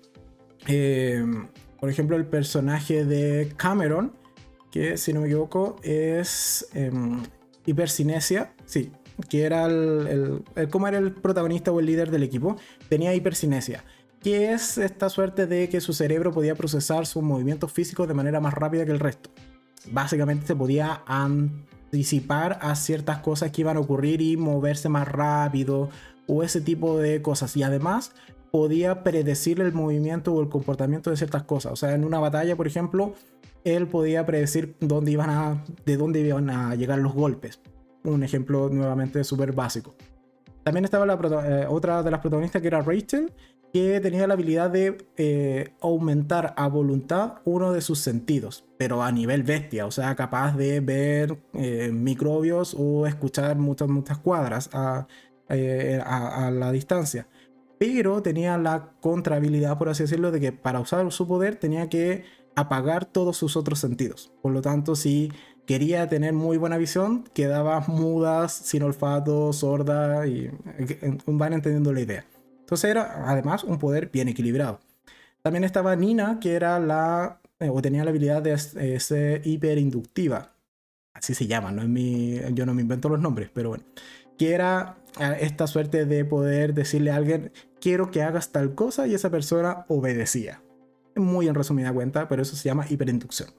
eh, por ejemplo, el personaje de Cameron, que si no me equivoco es em, hipercinesia, sí, que era el, como era el protagonista o el líder del equipo, tenía hipercinesia, que es esta suerte de que su cerebro podía procesar sus movimientos físicos de manera más rápida que el resto. Básicamente se podía anticipar a ciertas cosas que iban a ocurrir y moverse más rápido o ese tipo de cosas. Y además podía predecir el movimiento o el comportamiento de ciertas cosas. O sea, en una batalla, por ejemplo, él podía predecir dónde iban a, de dónde iban a llegar los golpes un ejemplo nuevamente súper básico. También estaba eh, otra de las protagonistas que era Rachel, que tenía la habilidad de eh, aumentar a voluntad uno de sus sentidos, pero a nivel bestia, o sea, capaz de ver eh, microbios o escuchar muchas, muchas cuadras a, a, la distancia. Pero tenía la contrahabilidad, por así decirlo, de que para usar su poder tenía que apagar todos sus otros sentidos. Por lo tanto, si quería tener muy buena visión, quedaba muda, sin olfato, sorda y van entendiendo la idea. Entonces era además un poder bien equilibrado. También estaba Nina, que era la, eh, o tenía la habilidad de eh, ser hiperinductiva. Así se llama, no es mi, yo no me invento los nombres, pero bueno. Que era eh, esta suerte de poder decirle a alguien, quiero que hagas tal cosa y esa persona obedecía. Muy en resumida cuenta, pero eso se llama hiperinducción.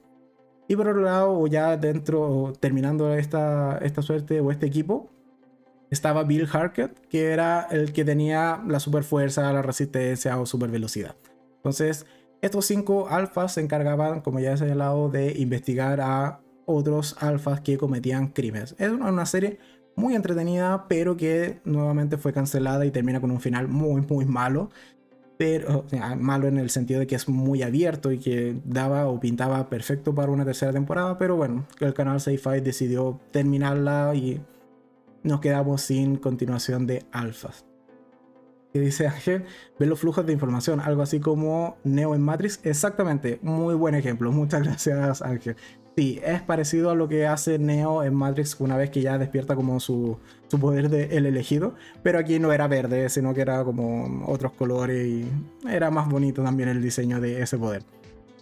Y por otro lado, ya dentro, terminando esta, esta suerte o este equipo, estaba Bill Harkett, que era el que tenía la super fuerza, la resistencia o super velocidad. Entonces, estos cinco alfas se encargaban, como ya he señalado, de investigar a otros alfas que cometían crímenes. Es una serie muy entretenida, pero que nuevamente fue cancelada y termina con un final muy, muy malo. Pero malo en el sentido de que es muy abierto y que daba o pintaba perfecto para una tercera temporada. Pero bueno, el canal Sci-Fi decidió terminarla y nos quedamos sin continuación de alfas. Que dice Ángel, ve los flujos de información, algo así como Neo en Matrix. Exactamente, muy buen ejemplo. Muchas gracias, Ángel. Sí, es parecido a lo que hace Neo en Matrix una vez que ya despierta como su, poder de el elegido, pero aquí no era verde, sino que era como otros colores y era más bonito también el diseño de ese poder.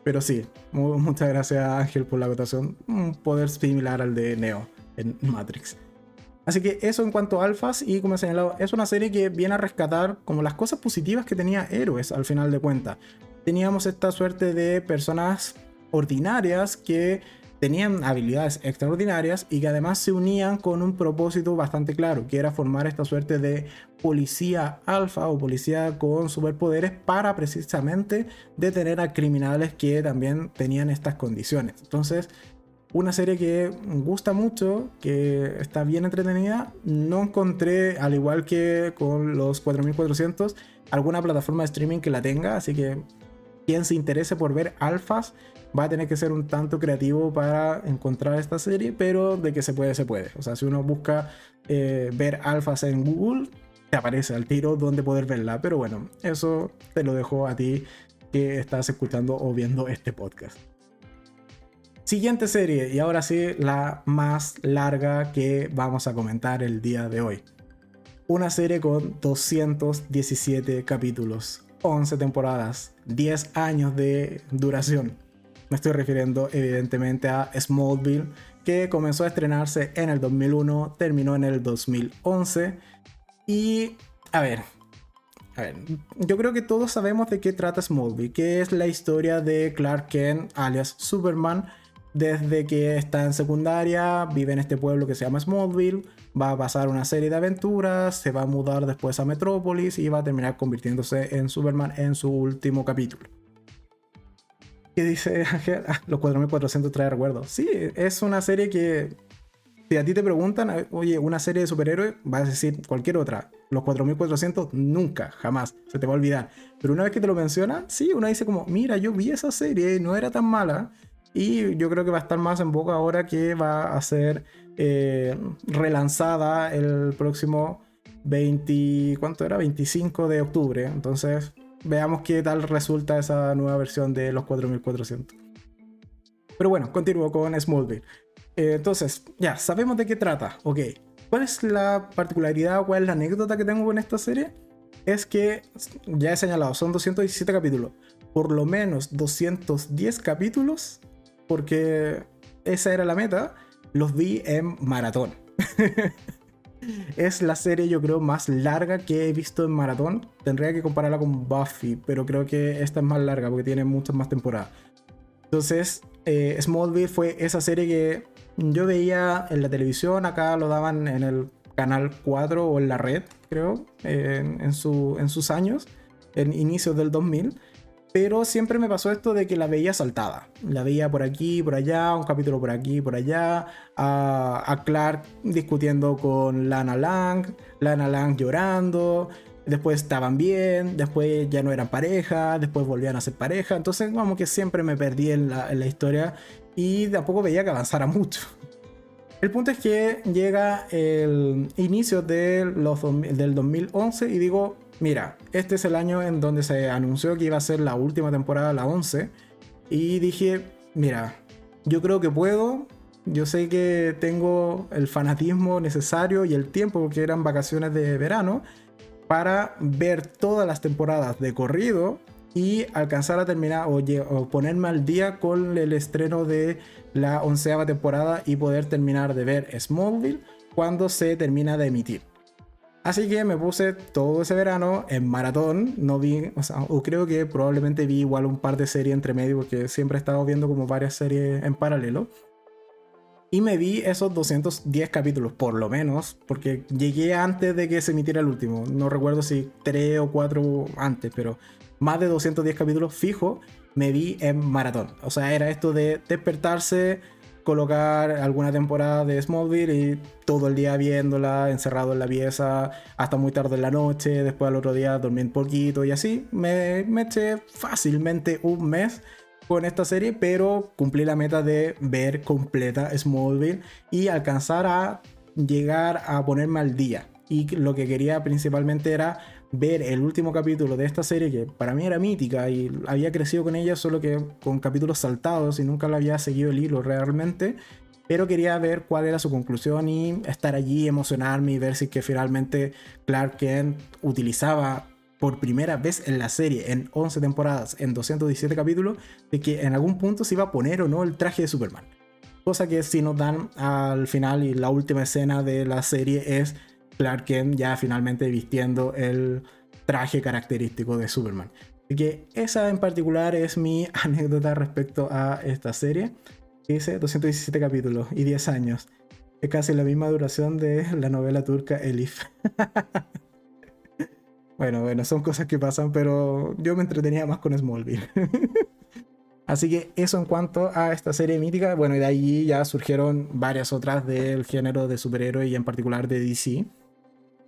Pero sí, muchas gracias Ángel por la votación. Un poder similar al de Neo en Matrix. Así que eso en cuanto a alfas y como he señalado, es una serie que viene a rescatar como las cosas positivas que tenía Héroes al final de cuentas. Teníamos esta suerte de personas ordinarias que tenían habilidades extraordinarias y que además se unían con un propósito bastante claro, que era formar esta suerte de policía alfa o policía con superpoderes para precisamente detener a criminales que también tenían estas condiciones. Entonces, una serie que gusta mucho, que está bien entretenida. No encontré, al igual que con los 4400, alguna plataforma de streaming que la tenga, así que quien se interese por ver alfas va a tener que ser un tanto creativo para encontrar esta serie, pero de que se puede, se puede. O sea, si uno busca eh, ver alfas en Google, te aparece al tiro donde poder verla. Pero bueno, eso te lo dejo a ti que estás escuchando o viendo este podcast. Siguiente serie, y ahora sí, la más larga que vamos a comentar el día de hoy. Una serie con 217 capítulos, 11 temporadas, 10 años de duración. Me estoy refiriendo evidentemente a Smallville, que comenzó a estrenarse en el 2001, terminó en el 2011. Y, a ver, a ver, yo creo que todos sabemos de qué trata Smallville, que es la historia de Clark Kent, alias Superman, desde que está en secundaria, vive en este pueblo que se llama Smallville, va a pasar una serie de aventuras, se va a mudar después a Metrópolis y va a terminar convirtiéndose en Superman en su último capítulo que dice ah, los 4400 trae recuerdos. Sí, es una serie que si a ti te preguntan, oye, una serie de superhéroes, vas a decir cualquier otra. Los 4400 nunca, jamás, se te va a olvidar. Pero una vez que te lo mencionan, sí, uno dice como, mira, yo vi esa serie no era tan mala. Y yo creo que va a estar más en boca ahora que va a ser eh, relanzada el próximo 20, ¿cuánto era? 25 de octubre. Entonces, veamos qué tal resulta esa nueva versión de los 4400. Pero bueno, continúo con Smallville. Eh, entonces, ya, sabemos de qué trata. Ok, ¿cuál es la particularidad cuál es la anécdota que tengo con esta serie? Es que, ya he señalado, son 217 capítulos. Por lo menos 210 capítulos, porque esa era la meta, los vi en maratón. es la serie, yo creo, más larga que he visto en maratón. Tendría que compararla con Buffy, pero creo que esta es más larga porque tiene muchas más temporadas. Entonces, eh, Smallville fue esa serie que yo veía en la televisión. Acá lo daban en el canal 4 o en la red, creo, en, en sus años, en inicios del 2000 pero siempre me pasó esto de que la veía saltada. La veía por aquí, por allá, un capítulo por aquí, por allá, a, Clark discutiendo con Lana Lang, Lana Lang llorando, después estaban bien, después ya no eran pareja, después volvían a ser pareja, entonces como que siempre me perdí en la, historia y tampoco veía que avanzara mucho. El punto es que llega el inicio del 2011 y digo, mira, este es el año en donde se anunció que iba a ser la última temporada, la 11. Y dije, mira, yo creo que puedo. Yo sé que tengo el fanatismo necesario y el tiempo, porque eran vacaciones de verano, para ver todas las temporadas de corrido y alcanzar a terminar o, o, ponerme al día con el estreno de la onceava temporada y poder terminar de ver Smallville cuando se termina de emitir. Así que me puse todo ese verano en maratón. No vi, o, sea, o creo que probablemente vi igual un par de series entre medio, porque siempre he estado viendo como varias series en paralelo. Y me vi esos 210 capítulos, por lo menos, porque llegué antes de que se emitiera el último. No recuerdo si 3 o 4 antes, pero más de 210 capítulos fijo me vi en maratón. O sea, era esto de despertarse colocar alguna temporada de Smallville y todo el día viéndola, encerrado en la pieza, hasta muy tarde en la noche, después al otro día dormir poquito y así. Me, me fácilmente un mes con esta serie, pero cumplí la meta de ver completa Smallville y alcanzar a llegar a ponerme al día. Y lo que quería principalmente era ver el último capítulo de esta serie que para mí era mítica y había crecido con ella solo que con capítulos saltados y nunca la había seguido el hilo realmente pero quería ver cuál era su conclusión y estar allí, emocionarme y ver si que finalmente Clark Kent utilizaba por primera vez en la serie, en 11 temporadas, en 217 capítulos, de que en algún punto se iba a poner o no el traje de Superman. Cosa que si nos dan al final y la última escena de la serie es Clark Kent ya finalmente vistiendo el traje característico de Superman. Así que esa en particular es mi anécdota respecto a esta serie. Dice 217 capítulos y 10 años. Es casi la misma duración de la novela turca Elif. bueno, bueno, son cosas que pasan, pero yo me entretenía más con Smallville. Así que eso en cuanto a esta serie mítica. Bueno, y de ahí ya surgieron varias otras del género de superhéroe y en particular de DC.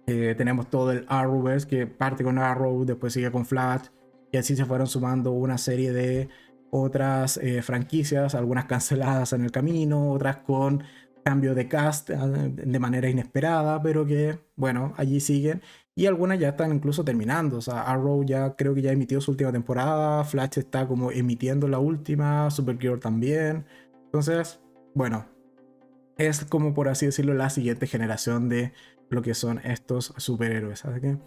Eh, tenemos todo el Arrowverse que parte con Arrow, después sigue con Flash, y así se fueron sumando una serie de otras eh, franquicias, algunas canceladas en el camino, otras con cambio de cast ah, de manera inesperada, pero que, bueno, allí siguen. Y algunas ya están incluso terminando. O sea, Arrow ya creo que ya emitió su última temporada, Flash está como emitiendo la última, Supergirl también. Entonces, bueno, es como por así decirlo la siguiente generación de lo que son estos superhéroes. Así que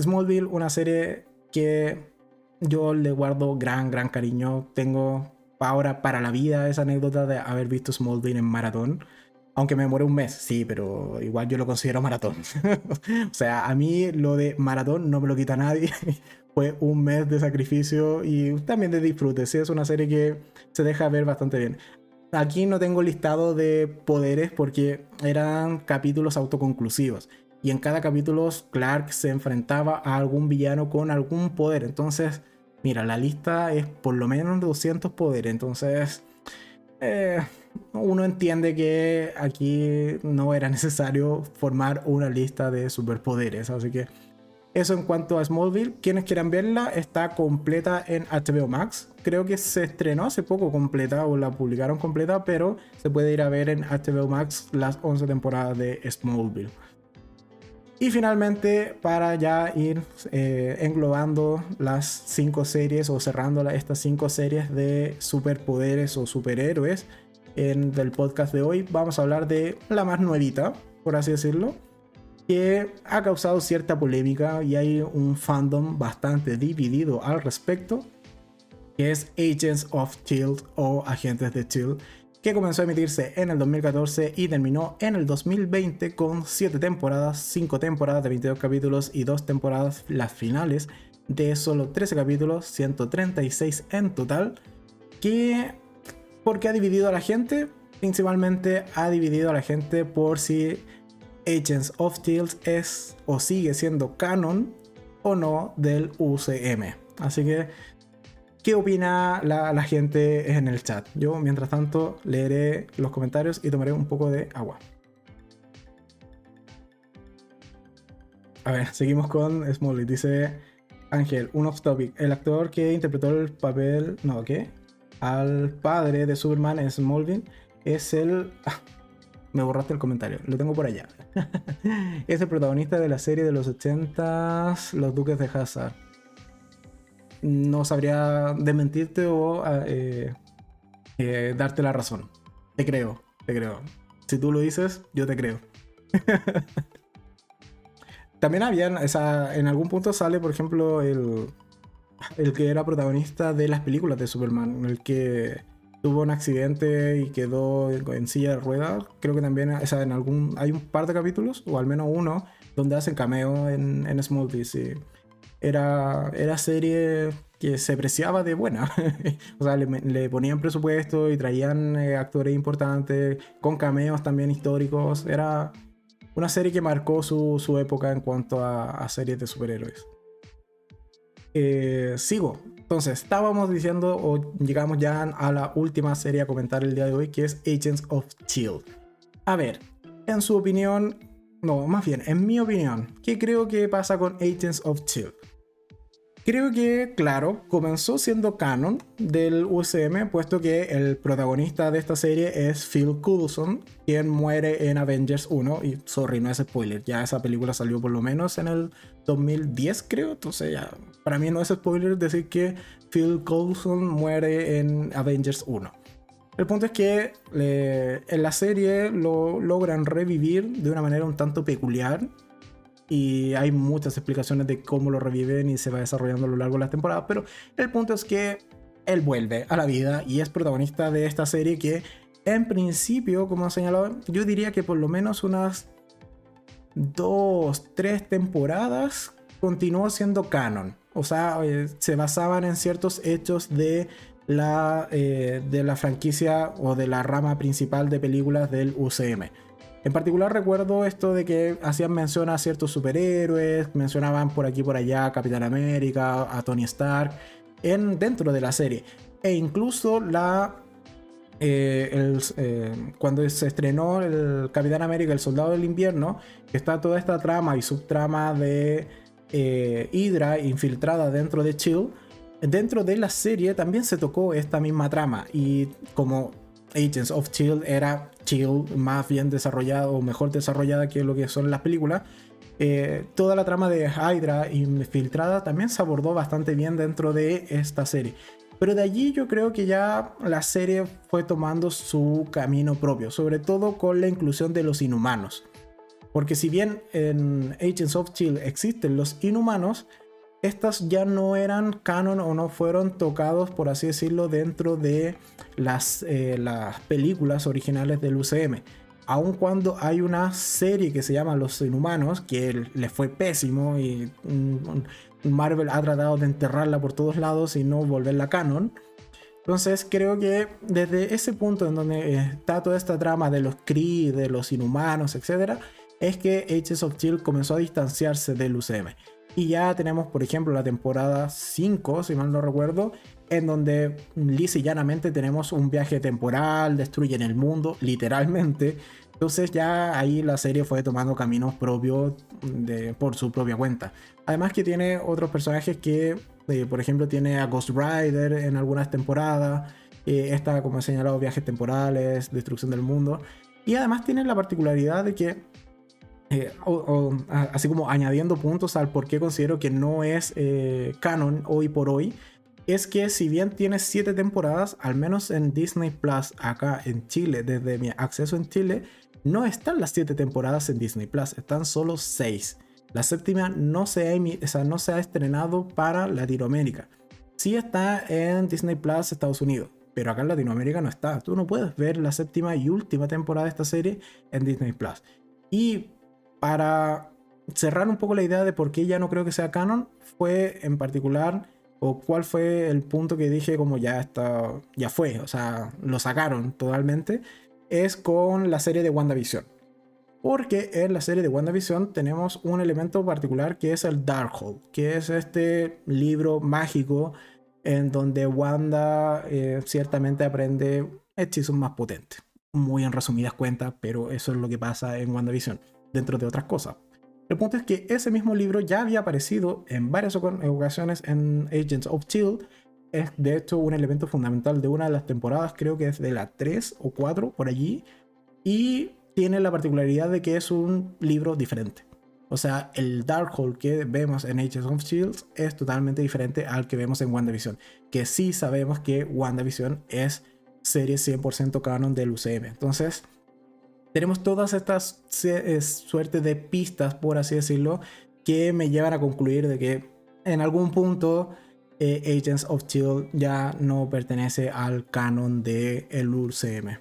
Smallville, una serie que yo le guardo gran, gran cariño. Tengo ahora para la vida esa anécdota de haber visto Smallville en maratón. Aunque me demoré un mes, sí, pero igual yo lo considero maratón. o sea, a mí lo de maratón no me lo quita nadie. Fue un mes de sacrificio y también de disfrute. Sí, es una serie que se deja ver bastante bien. Aquí no tengo listado de poderes porque eran capítulos autoconclusivos. Y en cada capítulo Clark se enfrentaba a algún villano con algún poder. Entonces, mira, la lista es por lo menos 200 poderes. Entonces, eh, uno entiende que aquí no era necesario formar una lista de superpoderes. Así que eso en cuanto a Smallville. Quienes quieran verla, está completa en HBO Max. Creo que se estrenó hace poco completa o la publicaron completa, pero se puede ir a ver en HBO Max las 11 temporadas de Smallville. Y finalmente, para ya ir eh, englobando las 5 series o cerrando estas 5 series de superpoderes o superhéroes en el podcast de hoy, vamos a hablar de la más nuevita, por así decirlo, que ha causado cierta polémica y hay un fandom bastante dividido al respecto, que es Agents of Shield o Agentes de Shield, que comenzó a emitirse en el 2014 y terminó en el 2020 con 7 temporadas, 5 temporadas de 22 capítulos y 2 temporadas las finales de solo 13 capítulos, 136 en total, que porque ha dividido a la gente, principalmente ha dividido a la gente por si Agents of Shield es o sigue siendo canon o no del UCM. Así que, ¿qué opina la, gente en el chat? Yo, mientras tanto, leeré los comentarios y tomaré un poco de agua. A ver, seguimos con Smalley. Dice Ángel, un off topic. El actor que interpretó el papel. No, ¿qué? Al padre de Superman Smallville es el. Me borraste el comentario, lo tengo por allá. es el protagonista de la serie de los 80 Los Duques de Hazard. No sabría desmentirte o ah, eh, eh, darte la razón. Te creo, te creo. Si tú lo dices, yo te creo. También había, en algún punto sale, por ejemplo, el, el que era protagonista de las películas de Superman, el que tuvo un accidente y quedó en silla de ruedas. Creo que también en algún, hay un par de capítulos, o al menos uno, donde hacen cameo en, en Smallville. Era, era serie que se apreciaba de buena. o sea, le, ponían presupuesto y traían eh, actores importantes, con cameos también históricos. Era una serie que marcó su, su época en cuanto a, series de superhéroes. Eh, sigo Entonces, estábamos diciendo o llegamos ya a la última serie a comentar el día de hoy, que es Agents of Chill. A ver, en su opinión, no, más bien, en mi opinión, ¿qué creo que pasa con Agents of Chill? Creo que, claro, comenzó siendo canon del UCM, puesto que el protagonista de esta serie es Phil Coulson, quien muere en Avengers 1. Y, sorry, no es spoiler, ya esa película salió por lo menos en el 2010, creo. Entonces, ya, para mí no es spoiler decir que Phil Coulson muere en Avengers 1. El punto es que en la serie lo logran revivir de una manera un tanto peculiar y hay muchas explicaciones de cómo lo reviven y se va desarrollando a lo largo de las temporadas, pero el punto es que él vuelve a la vida y es protagonista de esta serie que en principio, como he señalado, yo diría que por lo menos unas dos, tres temporadas continuó siendo canon. O sea, eh, se basaban en ciertos hechos de la, eh, de la franquicia o de la rama principal de películas del UCM. En particular recuerdo esto de que hacían mención a ciertos superhéroes, mencionaban por aquí por allá a Capitán América, a Tony Stark, en, dentro de la serie. E incluso la eh, eh, cuando se estrenó el Capitán América, el Soldado del Invierno, está toda esta trama y subtrama de eh, Hydra infiltrada dentro de Chill, dentro de la serie también se tocó esta misma trama y como Agents of Chill era chill, más bien desarrollada o mejor desarrollada que lo que son las películas. Eh, toda la trama de Hydra infiltrada también se abordó bastante bien dentro de esta serie. Pero de allí yo creo que ya la serie fue tomando su camino propio, sobre todo con la inclusión de los inhumanos. Porque si bien en Agents of Chill existen los inhumanos, estas ya no eran canon o no fueron tocados, por así decirlo, dentro de las, eh, las películas originales del UCM. Aun cuando hay una serie que se llama Los Inhumanos, que le fue pésimo y Marvel ha tratado de enterrarla por todos lados y no volverla canon. Entonces creo que desde ese punto en donde está toda esta trama de los Kree, de los inhumanos, etc., es que Agents of Chill comenzó a distanciarse del UCM. Y ya tenemos, por ejemplo, la temporada 5, si mal no recuerdo, en donde lisa y llanamente tenemos un viaje temporal, destruyen el mundo, literalmente. Entonces ya ahí la serie fue tomando caminos propios de, por su propia cuenta. Además que tiene otros personajes que, eh, por ejemplo, tiene a Ghost Rider en algunas temporadas. Eh, esta, como he señalado, viajes temporales, destrucción del mundo. Y además tiene la particularidad de que eh, así como añadiendo puntos al por qué considero que no es eh, canon hoy por hoy, es que si bien tiene 7 temporadas, al menos en Disney Plus acá en Chile, desde mi acceso en Chile, no están las 7 temporadas en Disney Plus, están solo 6. La séptima no se, ha, no se ha estrenado para Latinoamérica. Sí está en Disney Plus Estados Unidos, pero acá en Latinoamérica no está. Tú no puedes ver la séptima y última temporada de esta serie en Disney Plus. Y para cerrar un poco la idea de por qué ya no creo que sea canon, fue en particular, o cuál fue el punto que dije como ya está, ya fue, o sea, lo sacaron totalmente, es con la serie de WandaVision. Porque en la serie de WandaVision tenemos un elemento particular que es el Darkhold, que es este libro mágico en donde Wanda eh, ciertamente aprende hechizos más potentes. Muy en resumidas cuentas, pero eso es lo que pasa en WandaVision dentro de otras cosas. El punto es que ese mismo libro ya había aparecido en varias ocasiones en Agents of Shield. Es de hecho un elemento fundamental de una de las temporadas, creo que es de la 3 o 4 por allí. Y tiene la particularidad de que es un libro diferente. O sea, el Darkhold que vemos en Agents of Shield es totalmente diferente al que vemos en WandaVision. Que sí sabemos que WandaVision es serie 100% canon del UCM. Entonces, tenemos todas estas eh, suertes de pistas, por así decirlo, que me llevan a concluir de que en algún punto eh, Agents of Shield ya no pertenece al canon de el UCM.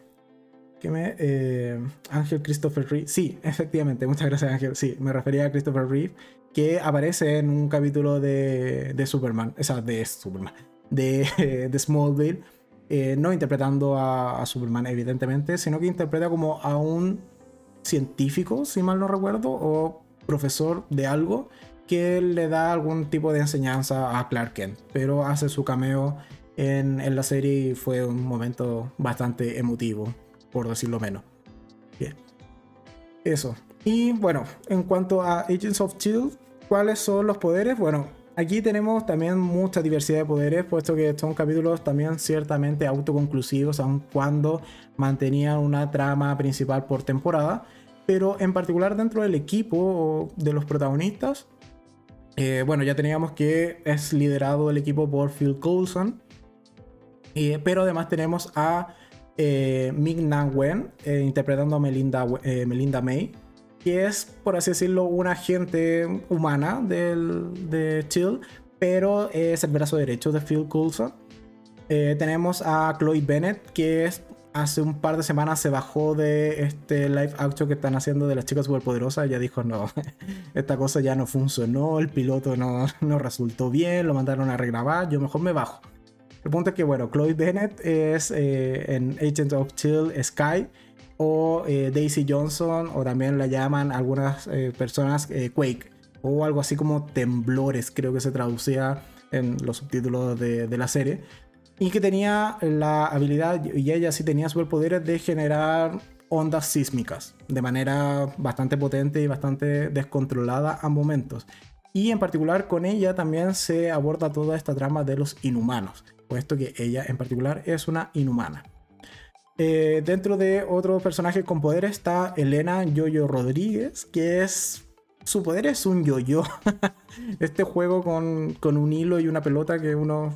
¿Qué me, eh, Ángel Christopher Reeve. Sí, efectivamente, muchas gracias Ángel. Sí, me refería a Christopher Reeve, que aparece en un capítulo de, de Superman, o sea, de Superman, de, de Smallville eh, no interpretando a, Superman, evidentemente, sino que interpreta como a un científico, si mal no recuerdo, o profesor de algo, que le da algún tipo de enseñanza a Clark Kent, pero hace su cameo en, la serie y fue un momento bastante emotivo, por decirlo menos. Bien. Eso. Y bueno, en cuanto a Agents of Shield, ¿cuáles son los poderes? Bueno, aquí tenemos también mucha diversidad de poderes, puesto que son capítulos también ciertamente autoconclusivos, aun cuando mantenían una trama principal por temporada. Pero en particular dentro del equipo de los protagonistas, eh, bueno, ya teníamos que es liderado el equipo por Phil Coulson. Eh, pero además tenemos a eh, Ming Na Wen interpretando a Melinda, Melinda May que es, por así decirlo, una agente humana del, de Chill, pero es el brazo derecho de Phil Coulson. Eh, tenemos a Chloe Bennett, que es, hace un par de semanas se bajó de este live action que están haciendo de las chicas superpoderosas. Ella dijo: No, esta cosa ya no funcionó, el piloto no, no resultó bien, lo mandaron a regrabar, yo mejor me bajo. El punto es que, bueno, Chloe Bennett es eh, en Agent of Chill Sky o eh, Daisy Johnson, o también la llaman algunas eh, personas eh, Quake, o algo así como temblores, creo que se traducía en los subtítulos de, de, la serie, y que tenía la habilidad, y ella sí tenía superpoderes de generar ondas sísmicas de manera bastante potente y bastante descontrolada a momentos. Y en particular con ella también se aborda toda esta trama de los inhumanos, puesto que ella en particular es una inhumana. Eh, dentro de otro personaje con poder está Elena Yoyo Rodríguez, que es. Su poder es un yo-yo. este juego con, con, un hilo y una pelota que uno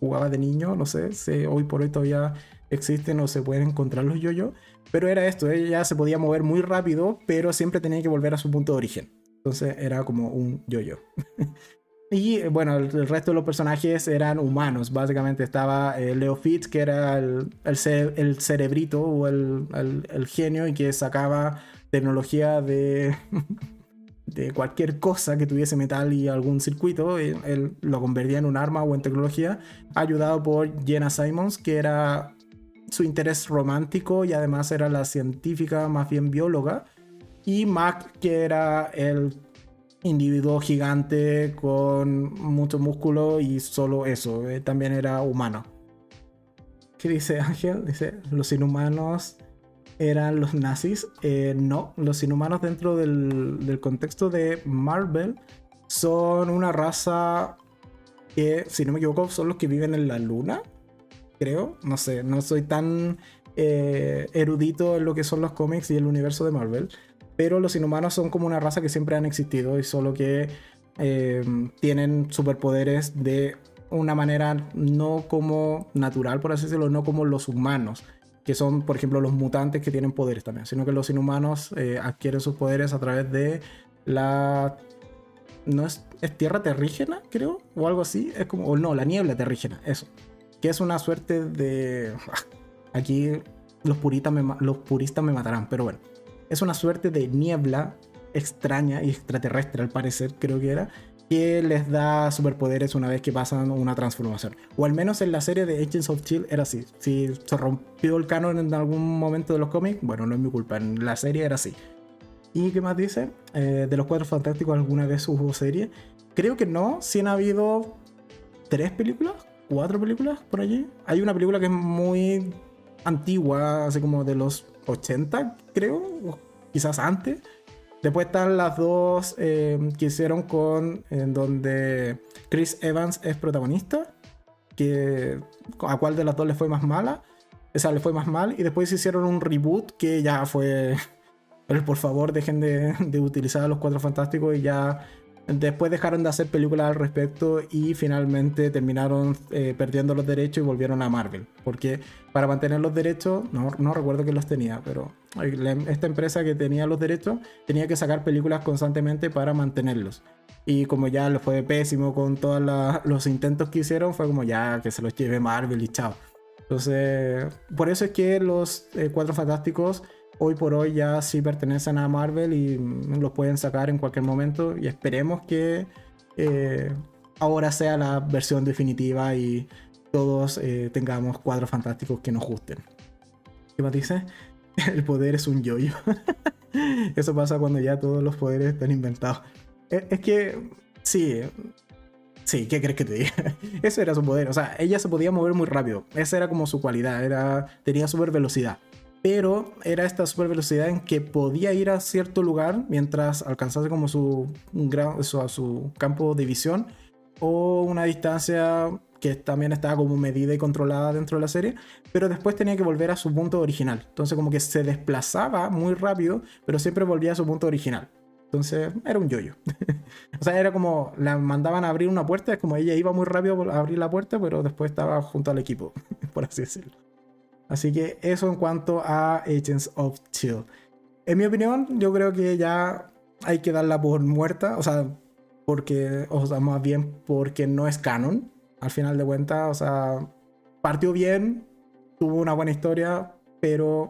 jugaba de niño, no sé, si hoy por hoy todavía existen o se pueden encontrar los yo-yo. Pero era esto, ella se podía mover muy rápido, pero siempre tenía que volver a su punto de origen. Entonces era como un yo-yo. Y eh, bueno, el, resto de los personajes eran humanos. Básicamente estaba eh, Leo Fitz, que era el, el, cerebrito o el, genio y que sacaba tecnología de, de cualquier cosa que tuviese metal y algún circuito. Él, lo convertía en un arma o en tecnología. Ayudado por Jenna Simons, que era su interés romántico y además era la científica, más bien bióloga. Y Mac, que era el individuo gigante con mucho músculo y solo eso, eh, también era humano. ¿Qué dice Ángel? Dice, los inhumanos eran los nazis. Eh, no, los inhumanos dentro del, del, contexto de Marvel son una raza que, si no me equivoco, son los que viven en la luna. Creo, no sé, no soy tan eh, erudito en lo que son los cómics y el universo de Marvel pero los inhumanos son como una raza que siempre han existido y solo que eh, tienen superpoderes de una manera no como natural, por así decirlo, no como los humanos, que son, por ejemplo, los mutantes que tienen poderes también, sino que los inhumanos eh, adquieren sus poderes a través de la... ¿No es, tierra terrígena, creo? O algo así. Es como... O no, la niebla terrígena, eso. Que es una suerte de... Aquí los, los puristas me matarán, pero bueno es una suerte de niebla extraña y extraterrestre al parecer, creo que era, que les da superpoderes una vez que pasan una transformación. O al menos en la serie de Agents of Chill era así. Si se rompió el canon en algún momento de los cómics, bueno, no es mi culpa, en la serie era así. ¿Y qué más dice? Eh, de los Cuatro Fantásticos, ¿alguna vez hubo serie? Creo que no, si han habido tres películas, cuatro películas por allí. Hay una película que es muy antigua, así como de los 80, creo, quizás antes. Después están las dos eh, que hicieron con. En donde Chris Evans es protagonista. Que, ¿A cuál de las dos le fue más mala? Esa le fue más mal. Y después hicieron un reboot que ya fue. Pero por favor, dejen de, de utilizar a los cuatro fantásticos y ya Después dejaron de hacer películas al respecto y finalmente terminaron eh, perdiendo los derechos y volvieron a Marvel. Porque para mantener los derechos, no, recuerdo quién los tenía, pero esta empresa que tenía los derechos tenía que sacar películas constantemente para mantenerlos. Y como ya les fue pésimo con todos los intentos que hicieron, fue como ya que se los lleve Marvel y chao. Entonces, por eso es que los eh, Cuatro Fantásticos hoy por hoy ya sí pertenecen a Marvel y los pueden sacar en cualquier momento y esperemos que eh, ahora sea la versión definitiva y todos eh, tengamos cuadros fantásticos que nos gusten. ¿Qué más dice? El poder es un yoyo. -yo. Eso pasa cuando ya todos los poderes están inventados. Es, que, sí, sí, ¿qué crees que te diga? Ese era su poder, o sea, ella se podía mover muy rápido, esa era como su cualidad, era, tenía super velocidad. Pero era esta super velocidad en que podía ir a cierto lugar mientras alcanzase como su, campo de visión o una distancia que también estaba como medida y controlada dentro de la serie, pero después tenía que volver a su punto original. Entonces como que se desplazaba muy rápido, pero siempre volvía a su punto original. Entonces era un yoyo. o sea, era como la mandaban a abrir una puerta, es como ella iba muy rápido a abrir la puerta, pero después estaba junto al equipo, por así decirlo. Así que eso en cuanto a Agents of Chill. En mi opinión, yo creo que ya hay que darla por muerta, o sea, porque, o sea, más bien porque no es canon al final de cuentas, o sea, partió bien, tuvo una buena historia, pero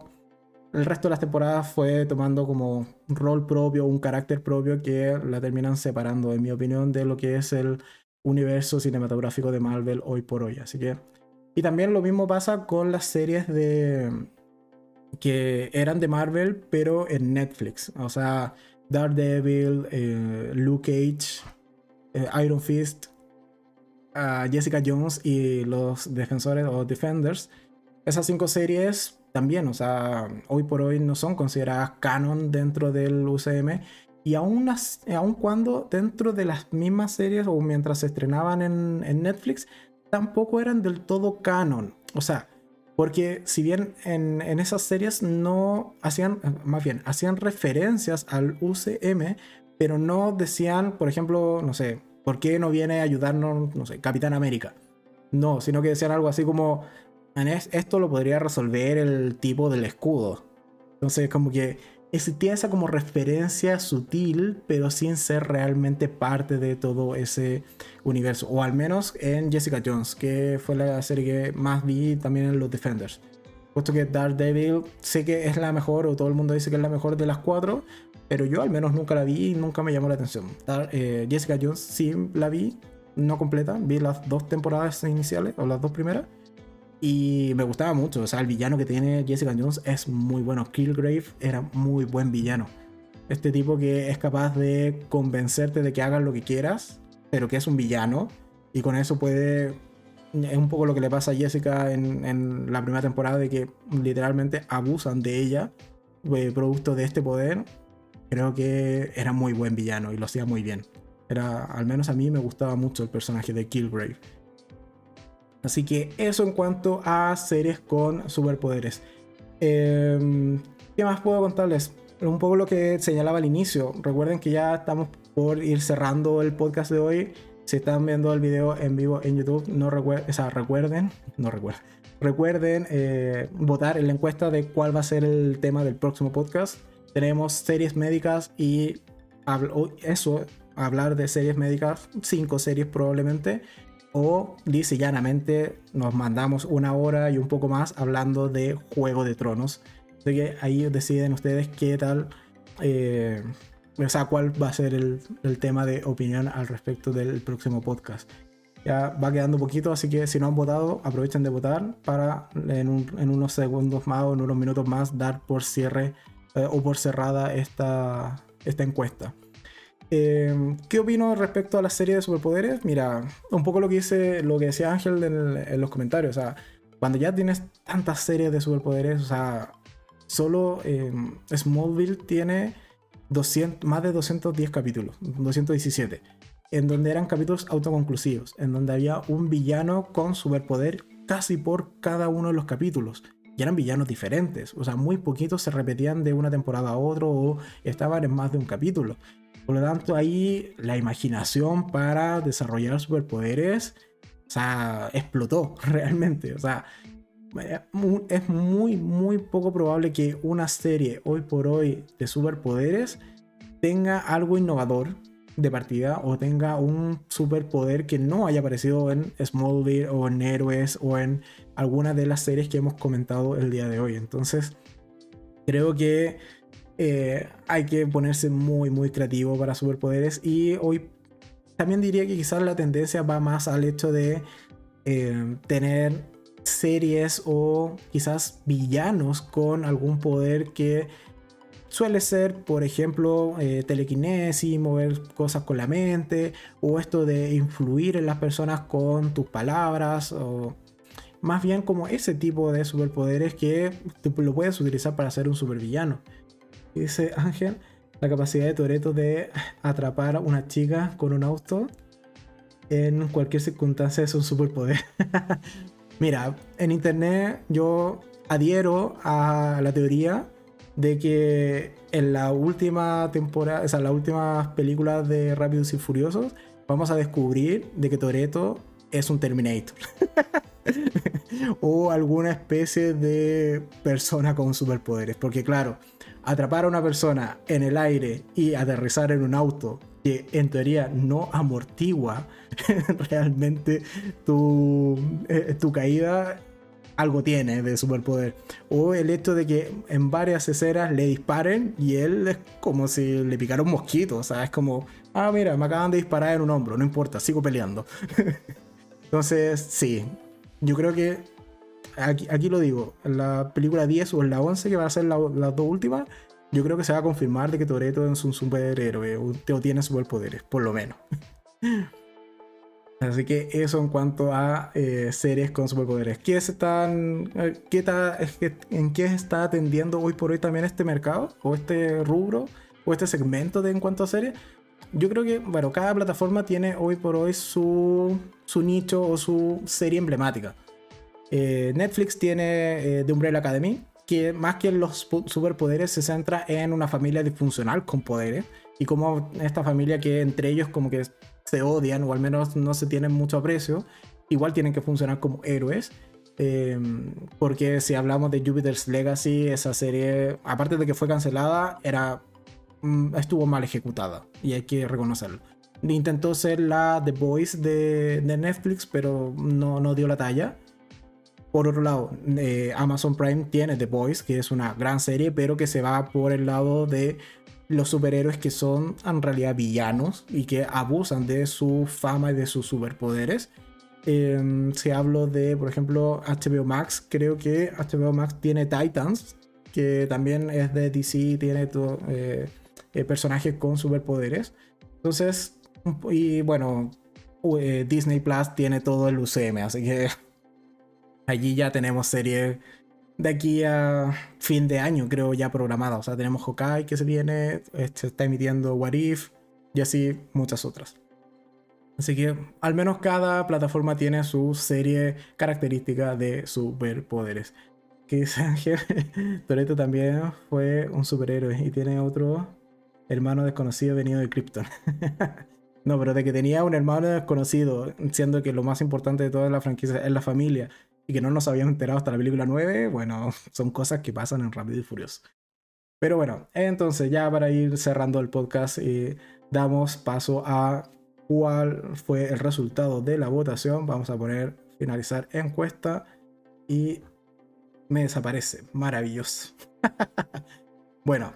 el resto de las temporadas fue tomando como un rol propio, un carácter propio que la terminan separando, en mi opinión, de lo que es el universo cinematográfico de Marvel hoy por hoy. Así que. Y también lo mismo pasa con las series de. que eran de Marvel, pero en Netflix. O sea, Daredevil, eh, Luke Cage, eh, Iron Fist, a Jessica Jones y los defensores o defenders, esas cinco series también, o sea, hoy por hoy no son consideradas canon dentro del UCM. Y aún, aun cuando dentro de las mismas series o mientras se estrenaban en, en, Netflix, tampoco eran del todo canon. O sea, porque si bien en, en esas series no hacían, más bien, hacían referencias al UCM, pero no decían, por ejemplo, no sé, ¿Por qué no viene a ayudarnos, no sé, Capitán América? No, sino que decían algo así como, esto lo podría resolver el tipo del escudo. Entonces, como que existía esa como referencia sutil, pero sin ser realmente parte de todo ese universo. O al menos en Jessica Jones, que fue la serie que más vi también en los Defenders. Puesto que Daredevil sé que es la mejor, o todo el mundo dice que es la mejor de las cuatro, pero yo al menos nunca la vi y nunca me llamó la atención. Eh, Jessica Jones sí la vi, no completa, vi las dos temporadas iniciales o las dos primeras y me gustaba mucho. O sea, el villano que tiene Jessica Jones es muy bueno. Killgrave era muy buen villano. Este tipo que es capaz de convencerte de que hagas lo que quieras, pero que es un villano y con eso puede es un poco lo que le pasa a Jessica en, en, la primera temporada de que literalmente abusan de ella, eh, producto de este poder, creo que era muy buen villano y lo hacía muy bien. Era, al menos a mí me gustaba mucho el personaje de Killgrave. Así que eso en cuanto a series con superpoderes. Em, ¿Qué más puedo contarles? Un poco lo que señalaba al inicio. Recuerden que ya estamos por ir cerrando el podcast de hoy. Si están viendo el video en vivo en YouTube, no recuerden, o sea, recuerden, no recuerden, recuerden eh, votar en la encuesta de cuál va a ser el tema del próximo podcast tenemos series médicas y eso, hablar de series médicas, cinco series probablemente, o dice llanamente nos mandamos una hora y un poco más hablando de Juego de Tronos. Así que ahí deciden ustedes qué tal, eh, o sea, cuál va a ser el, el, tema de opinión al respecto del próximo podcast. Ya va quedando poquito, así que si no han votado, aprovechen de votar para en, en unos segundos más o en unos minutos más dar por cierre eh, o por cerrada esta, esta encuesta. Eh, ¿Qué opino respecto a la serie de superpoderes? Mira, un poco lo que dice, lo que decía Ángel en, los comentarios. O sea, cuando ya tienes tantas series de superpoderes, o sea, solo eh, Smallville tiene 200, más de 210 capítulos, 217, en donde eran capítulos autoconclusivos, en donde había un villano con superpoder casi por cada uno de los capítulos y eran villanos diferentes. O sea, muy poquitos se repetían de una temporada a otra o estaban en más de un capítulo. Por lo tanto, ahí la imaginación para desarrollar superpoderes, o sea, explotó realmente. O sea, es muy, muy poco probable que una serie hoy por hoy de superpoderes tenga algo innovador de partida o tenga un superpoder que no haya aparecido en Smallville o en Héroes o en alguna de las series que hemos comentado el día de hoy. Entonces, creo que eh, hay que ponerse muy, muy creativo para superpoderes. Y hoy también diría que quizás la tendencia va más al hecho de eh, tener series o quizás villanos con algún poder que suele ser, por ejemplo, eh, telequinesis, mover cosas con la mente, o esto de influir en las personas con tus palabras, o más bien como ese tipo de superpoderes que lo puedes utilizar para ser un supervillano. Dice Ángel, la capacidad de Toreto de atrapar a una chica con un auto en cualquier circunstancia es un superpoder. Mira, en internet yo adhiero a la teoría de que en la última temporada, o sea, las últimas películas de Rápidos y Furiosos, vamos a descubrir de que Toreto es un Terminator. o alguna especie de persona con superpoderes. Porque claro, atrapar a una persona en el aire y aterrizar en un auto que en teoría no amortigua realmente tu, eh, tu caída, algo tiene de superpoder. O el hecho de que en varias escenas le disparen y él es como si le picara un mosquito. O sea, es como, ah, mira, me acaban de disparar en un hombro, no importa, sigo peleando. Entonces, sí, yo creo que aquí, lo digo, en la película 10 o en la 11, que van a ser las dos últimas, yo creo que se va a confirmar de que Toreto es un superhéroe o, tiene superpoderes, por lo menos. Así que eso en cuanto a eh, series con superpoderes. ¿Qué están, eh, qué ¿En qué está atendiendo hoy por hoy también este mercado? ¿O este rubro? ¿O este segmento de en cuanto a series? Yo creo que, bueno, cada plataforma tiene hoy por hoy su, su nicho o su serie emblemática. Eh, Netflix tiene The Umbrella Academy, que más que los superpoderes se centra en una familia disfuncional con poderes y como esta familia que entre ellos como que se odian o al menos no se tienen mucho aprecio, igual tienen que funcionar como héroes. Em, porque si hablamos de Jupiter's Legacy, esa serie, aparte de que fue cancelada, era mm, estuvo mal ejecutada y hay que reconocerlo. Intentó ser la The Voice de, de Netflix, pero no, no dio la talla. Por otro lado, eh, Amazon Prime tiene The Boys, que es una gran serie, pero que se va por el lado de los superhéroes que son en realidad villanos y que abusan de su fama y de sus superpoderes. Em, se hablo de, por ejemplo, HBO Max. Creo que HBO Max tiene Titans, que también es de DC, tiene eh, eh, personajes con superpoderes. Entonces, y bueno, Disney Plus tiene todo el UCM, así que allí ya tenemos series de aquí a fin de año, creo, ya programada. O sea, tenemos Hawkeye que se viene, se está emitiendo What If y así muchas otras. Así que al menos cada plataforma tiene su serie característica de superpoderes. Ángel, Toreto también fue un superhéroe y tiene otro hermano desconocido venido de Krypton. no, pero de que tenía un hermano desconocido, siendo que lo más importante de toda la franquicia es la familia y que no nos habíamos enterado hasta la película 9, bueno, son cosas que pasan en Rápido y Furioso. Pero bueno, entonces ya para ir cerrando el podcast, eh, damos paso a cuál fue el resultado de la votación. Vamos a poner finalizar encuesta y me desaparece. Maravilloso. bueno,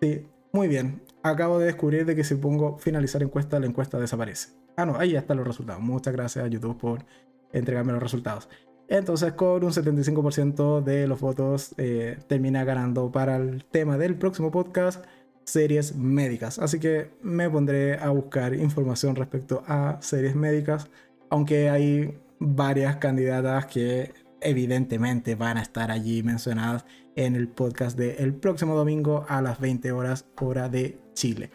sí, muy bien. Acabo de descubrir de que si pongo finalizar encuesta, la encuesta desaparece. Ah, no, ahí ya están los resultados. Muchas gracias a YouTube por entregarme los resultados. Entonces, con un 75% de los votos, eh, termina ganando para el tema del próximo podcast, series médicas. Así que me pondré a buscar información respecto a series médicas, aunque hay varias candidatas que evidentemente van a estar allí mencionadas en el podcast del próximo domingo a las 20 horas hora de Chile.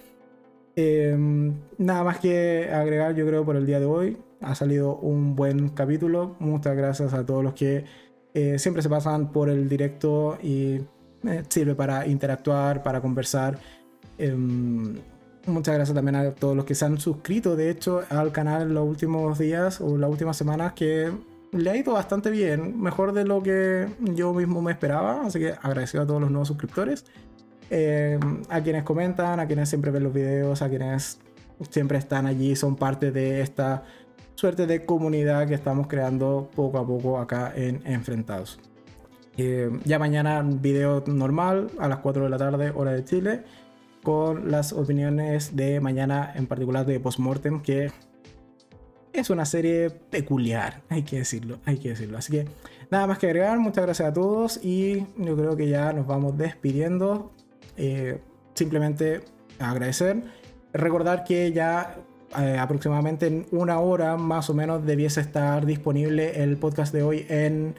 Em, nada más que agregar yo creo por el día de hoy ha salido un buen capítulo. Muchas gracias a todos los que eh, siempre se pasan por el directo y eh, sirve para interactuar, para conversar. Em, muchas gracias también a todos los que se han suscrito, de hecho, al canal en los últimos días o las últimas semanas que le ha ido bastante bien, mejor de lo que yo mismo me esperaba, así que agradecido a todos los nuevos suscriptores, em, a quienes comentan, a quienes siempre ven los videos, a quienes siempre están allí, son parte de esta suerte de comunidad que estamos creando poco a poco acá en Enfrentados. Eh, ya mañana video normal a las 4 de la tarde, hora de Chile, con las opiniones de mañana, en particular de Postmortem, que es una serie peculiar, hay que decirlo, hay que decirlo. Así que nada más que agregar, muchas gracias a todos y yo creo que ya nos vamos despidiendo. eh, simplemente agradecer. Recordar que ya eh, aproximadamente en una hora más o menos debiese estar disponible el podcast de hoy en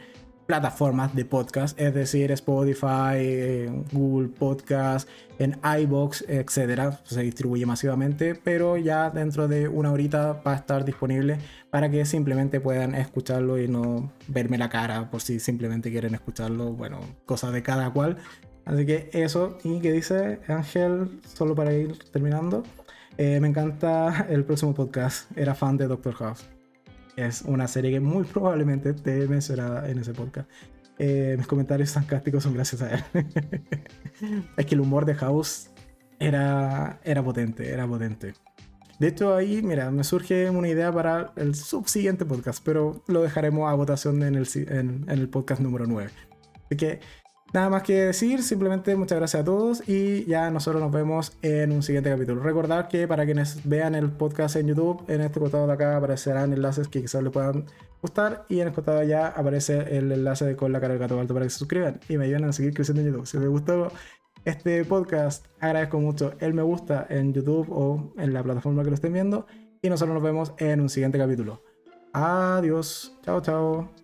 plataformas de podcast, es decir, Spotify, Google Podcast, en iBox, etcétera. Se distribuye masivamente, pero ya dentro de una horita va a estar disponible para que simplemente puedan escucharlo y no verme la cara por si simplemente quieren escucharlo. Bueno, cosas de cada cual. Así que eso, y que dice Ángel, solo para ir terminando. Eh, me encanta el próximo podcast. Era fan de Doctor House es una serie que muy probablemente te mencionada en ese podcast. Eh, mis comentarios sarcásticos son gracias a él. es que el humor de House era, era potente, era potente. De hecho, ahí, mira, me surge una idea para el subsiguiente podcast, pero lo dejaremos a votación en el, en, en el podcast número 9. Así que Nada más que decir, simplemente muchas gracias a todos y ya nosotros nos vemos en un siguiente capítulo. Recordar que para quienes vean el podcast en YouTube, en este costado de acá aparecerán enlaces que quizás les puedan gustar y en el costado de allá aparece el enlace con la cara del gato alto para que se suscriban y me ayuden a seguir creciendo en YouTube. Si les gustó este podcast, agradezco mucho el me gusta en YouTube o en la plataforma que lo estén viendo y nosotros nos vemos en un siguiente capítulo. Adiós, chao, chao.